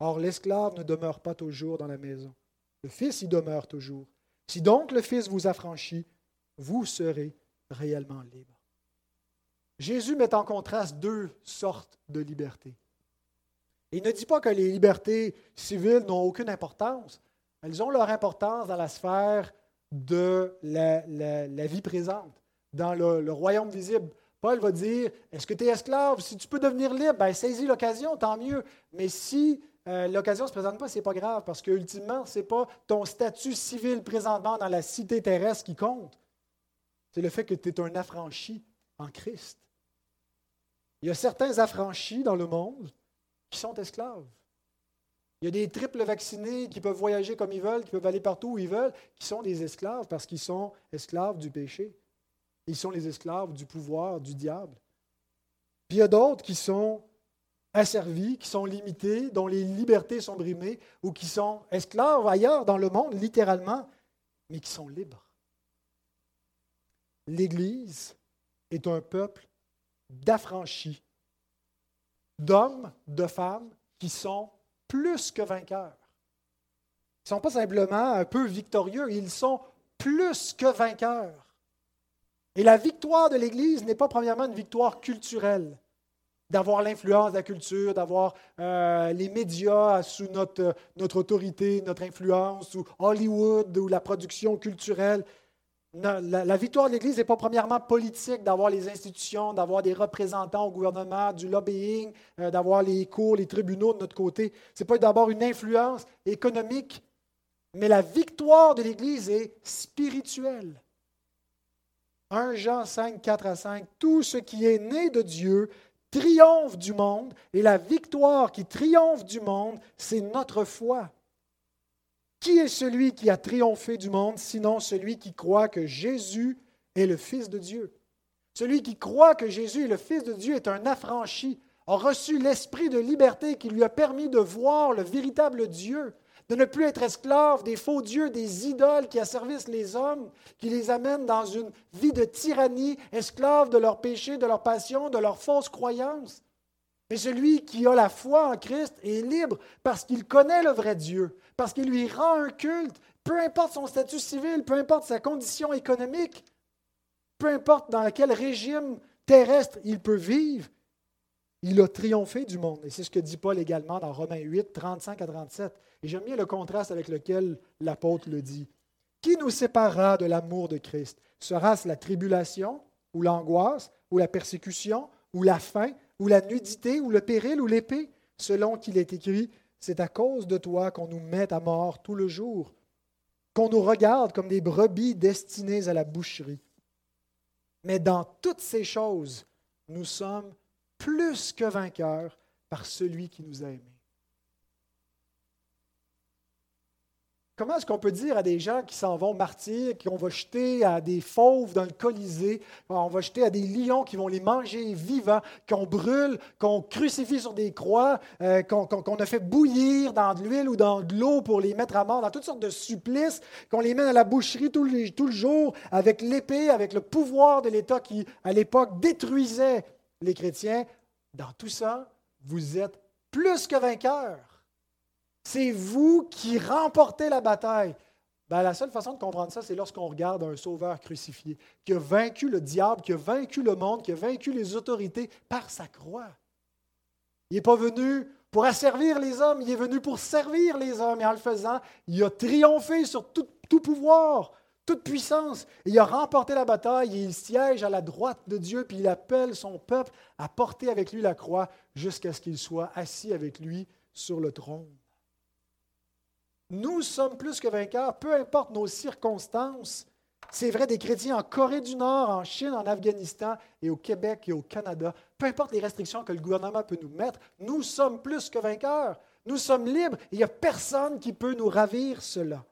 Or, l'esclave ne demeure pas toujours dans la maison. Le Fils y demeure toujours. Si donc le Fils vous affranchit, vous serez réellement libre. Jésus met en contraste deux sortes de libertés. Il ne dit pas que les libertés civiles n'ont aucune importance. Elles ont leur importance dans la sphère de la, vie présente, dans le, royaume visible. Paul va dire, est-ce que tu es esclave? Si tu peux devenir libre, ben, saisis l'occasion, tant mieux. Mais si euh, l'occasion ne se présente pas, ce n'est pas grave, parce que ultimement, ce n'est pas ton statut civil présentement dans la cité terrestre qui compte. C'est le fait que tu es un affranchi en Christ. Il y a certains affranchis dans le monde qui sont esclaves. Il y a des triples vaccinés qui peuvent voyager comme ils veulent, qui peuvent aller partout où ils veulent, qui sont des esclaves parce qu'ils sont esclaves du péché. Ils sont les esclaves du pouvoir du diable. Puis il y a d'autres qui sont asservis, qui sont limités, dont les libertés sont brimées, ou qui sont esclaves ailleurs dans le monde, littéralement, mais qui sont libres l'Église est un peuple d'affranchis, d'hommes, de femmes qui sont plus que vainqueurs. Ils ne sont pas simplement un peu victorieux, ils sont plus que vainqueurs. Et la victoire de l'Église n'est pas premièrement une victoire culturelle, d'avoir l'influence de la culture, d'avoir euh, les médias sous notre, notre autorité, notre influence, ou Hollywood, ou la production culturelle la, victoire de l'Église n'est pas premièrement politique, d'avoir les institutions, d'avoir des représentants au gouvernement, du lobbying, euh, d'avoir les cours, les tribunaux de notre côté. Ce n'est pas d'abord une influence économique, mais la victoire de l'Église est spirituelle. 1 Jean 5, 4 à 5, tout ce qui est né de Dieu triomphe du monde, et la victoire qui triomphe du monde, c'est notre foi. Qui est celui qui a triomphé du monde, sinon celui qui croit que Jésus est le Fils de Dieu? Celui qui croit que Jésus est le Fils de Dieu est un affranchi, a reçu l'esprit de liberté qui lui a permis de voir le véritable Dieu, de ne plus être esclave des faux dieux, des idoles qui asservissent les hommes, qui les amènent dans une vie de tyrannie, esclaves de leurs péchés, de leurs passions, de leurs fausses croyances. Mais celui qui a la foi en Christ est libre parce qu'il connaît le vrai Dieu, parce qu'il lui rend un culte, peu importe son statut civil, peu importe sa condition économique, peu importe dans quel régime terrestre il peut vivre, il a triomphé du monde. Et c'est ce que dit Paul également dans Romains 8, 35 à 37. Et j'aime bien le contraste avec lequel l'apôtre le dit. Qui nous séparera de l'amour de Christ? Sera-ce la tribulation, ou l'angoisse, ou la persécution, ou la faim, ou la nudité, ou le péril, ou l'épée? Selon qu'il est écrit, c'est à cause de toi qu'on nous met à mort tout le jour, qu'on nous regarde comme des brebis destinées à la boucherie. Mais dans toutes ces choses, nous sommes plus que vainqueurs par celui qui nous a aimés. Comment est-ce qu'on peut dire à des gens qui s'en vont martyrs, qu'on va jeter à des fauves dans le Colisée, on va jeter à des lions qui vont les manger vivants, qu'on brûle, qu'on crucifie sur des croix, euh, qu'on a fait bouillir dans de l'huile ou dans de l'eau pour les mettre à mort, dans toutes sortes de supplices, qu'on les mène à la boucherie tout le, tout le jour avec l'épée, avec le pouvoir de l'État qui, à l'époque, détruisait les chrétiens. Dans tout ça, vous êtes plus que vainqueurs. C'est vous qui remportez la bataille. Ben, la seule façon de comprendre ça, c'est lorsqu'on regarde un sauveur crucifié, qui a vaincu le diable, qui a vaincu le monde, qui a vaincu les autorités par sa croix. Il n'est pas venu pour asservir les hommes, il est venu pour servir les hommes. Et en le faisant, il a triomphé sur tout, pouvoir, toute puissance. il a remporté la bataille et il siège à la droite de Dieu, puis il appelle son peuple à porter avec lui la croix jusqu'à ce qu'il soit assis avec lui sur le trône. Nous sommes plus que vainqueurs, peu importe nos circonstances. C'est vrai des chrétiens en Corée du Nord, en Chine, en Afghanistan et au Québec et au Canada. Peu importe les restrictions que le gouvernement peut nous mettre, nous sommes plus que vainqueurs. Nous sommes libres. Il n'y a personne qui peut nous ravir cela.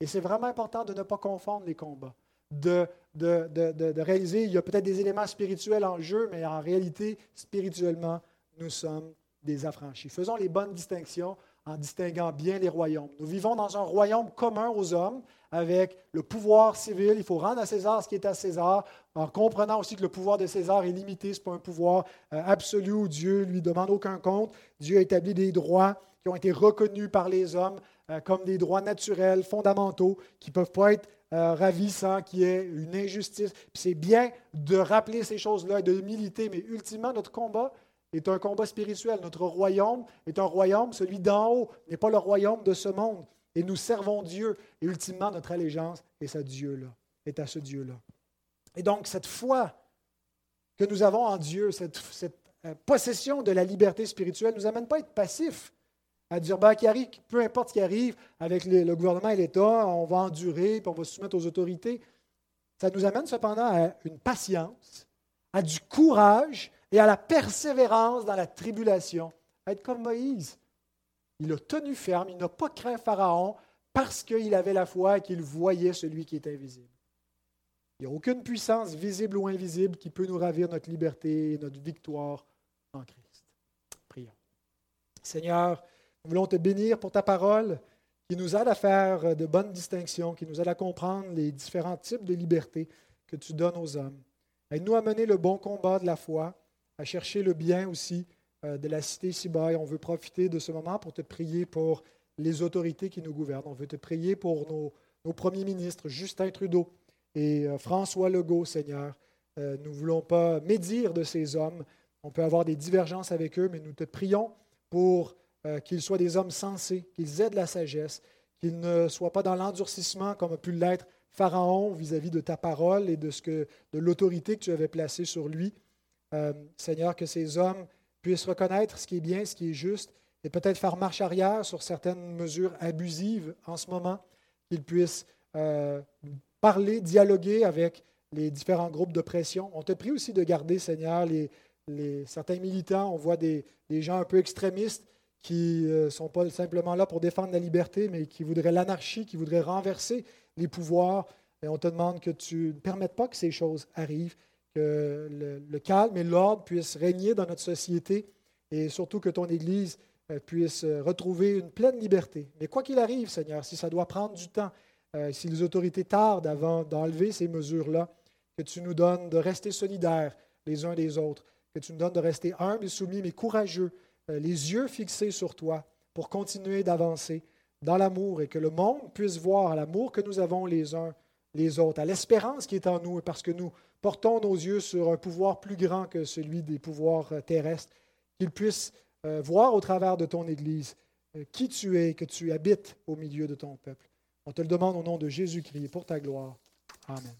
Et c'est vraiment important de ne pas confondre les combats, de, de, de, de réaliser il y a peut-être des éléments spirituels en jeu, mais en réalité, spirituellement, nous sommes des affranchis. Faisons les bonnes distinctions en distinguant bien les royaumes. Nous vivons dans un royaume commun aux hommes avec le pouvoir civil. Il faut rendre à César ce qui est à César, en comprenant aussi que le pouvoir de César est limité. Ce n'est pas un pouvoir euh, absolu où Dieu lui demande aucun compte. Dieu a établi des droits qui ont été reconnus par les hommes euh, comme des droits naturels, fondamentaux, qui ne peuvent pas être euh, ravis sans qu'il y ait une injustice. c'est bien de rappeler ces choses-là et de militer, mais ultimement, notre combat, est un combat spirituel. Notre royaume est un royaume, celui d'en haut n'est pas le royaume de ce monde. Et nous servons Dieu. Et ultimement, notre allégeance est à Dieu-là, est à ce Dieu-là. Et donc, cette foi que nous avons en Dieu, cette, euh, possession de la liberté spirituelle, ne nous amène pas à être passifs, à dire, ben, arrive, peu importe ce qui arrive avec le, le gouvernement et l'État, on va endurer, puis on va se soumettre aux autorités. Ça nous amène cependant à une patience, à du courage et à la persévérance dans la tribulation. Être comme Moïse. Il a tenu ferme, il n'a pas craint Pharaon parce qu'il avait la foi et qu'il voyait celui qui est invisible. Il n'y a aucune puissance, visible ou invisible, qui peut nous ravir notre liberté et notre victoire en Christ. Prions. Seigneur, nous voulons te bénir pour ta parole qui nous aide à faire de bonnes distinctions, qui nous aide à comprendre les différents types de liberté que tu donnes aux hommes. Aide-nous à mener le bon combat de la foi à chercher le bien aussi euh, de la cité Sibaï. On veut profiter de ce moment pour te prier pour les autorités qui nous gouvernent. On veut te prier pour nos, premiers ministres, Justin Trudeau et euh, François Legault, Seigneur. Euh, nous ne voulons pas médire de ces hommes. On peut avoir des divergences avec eux, mais nous te prions pour qu'ils soient des hommes sensés, qu'ils aient de la sagesse, qu'ils ne soient pas dans l'endurcissement comme a pu l'être Pharaon vis-à-vis -vis de ta parole et de, ce que, de l'autorité que tu avais placée sur lui. Euh, Seigneur, que ces hommes puissent reconnaître ce qui est bien, ce qui est juste, et peut-être faire marche arrière sur certaines mesures abusives en ce moment, qu'ils puissent euh, parler, dialoguer avec les différents groupes de pression. On te prie aussi de garder, Seigneur, les, certains militants. On voit des, gens un peu extrémistes qui ne euh, sont pas simplement là pour défendre la liberté, mais qui voudraient l'anarchie, qui voudraient renverser les pouvoirs. Et on te demande que tu ne permettes pas que ces choses arrivent, que le, calme et l'ordre puissent régner dans notre société et surtout que ton Église euh, puisse euh, retrouver une pleine liberté. Mais quoi qu'il arrive, Seigneur, si ça doit prendre du temps, euh, si les autorités tardent avant d'enlever ces mesures-là, que tu nous donnes de rester solidaires les uns des autres, que tu nous donnes de rester humbles et soumis, mais courageux, les yeux fixés sur toi pour continuer d'avancer dans l'amour et que le monde puisse voir l'amour que nous avons les uns les autres, à l'espérance qui est en nous, parce que nous portons nos yeux sur un pouvoir plus grand que celui des pouvoirs euh, terrestres, qu'ils puissent euh, voir au travers de ton Église euh, qui tu es, que tu habites au milieu de ton peuple. On te le demande au nom de Jésus-Christ pour ta gloire. Amen.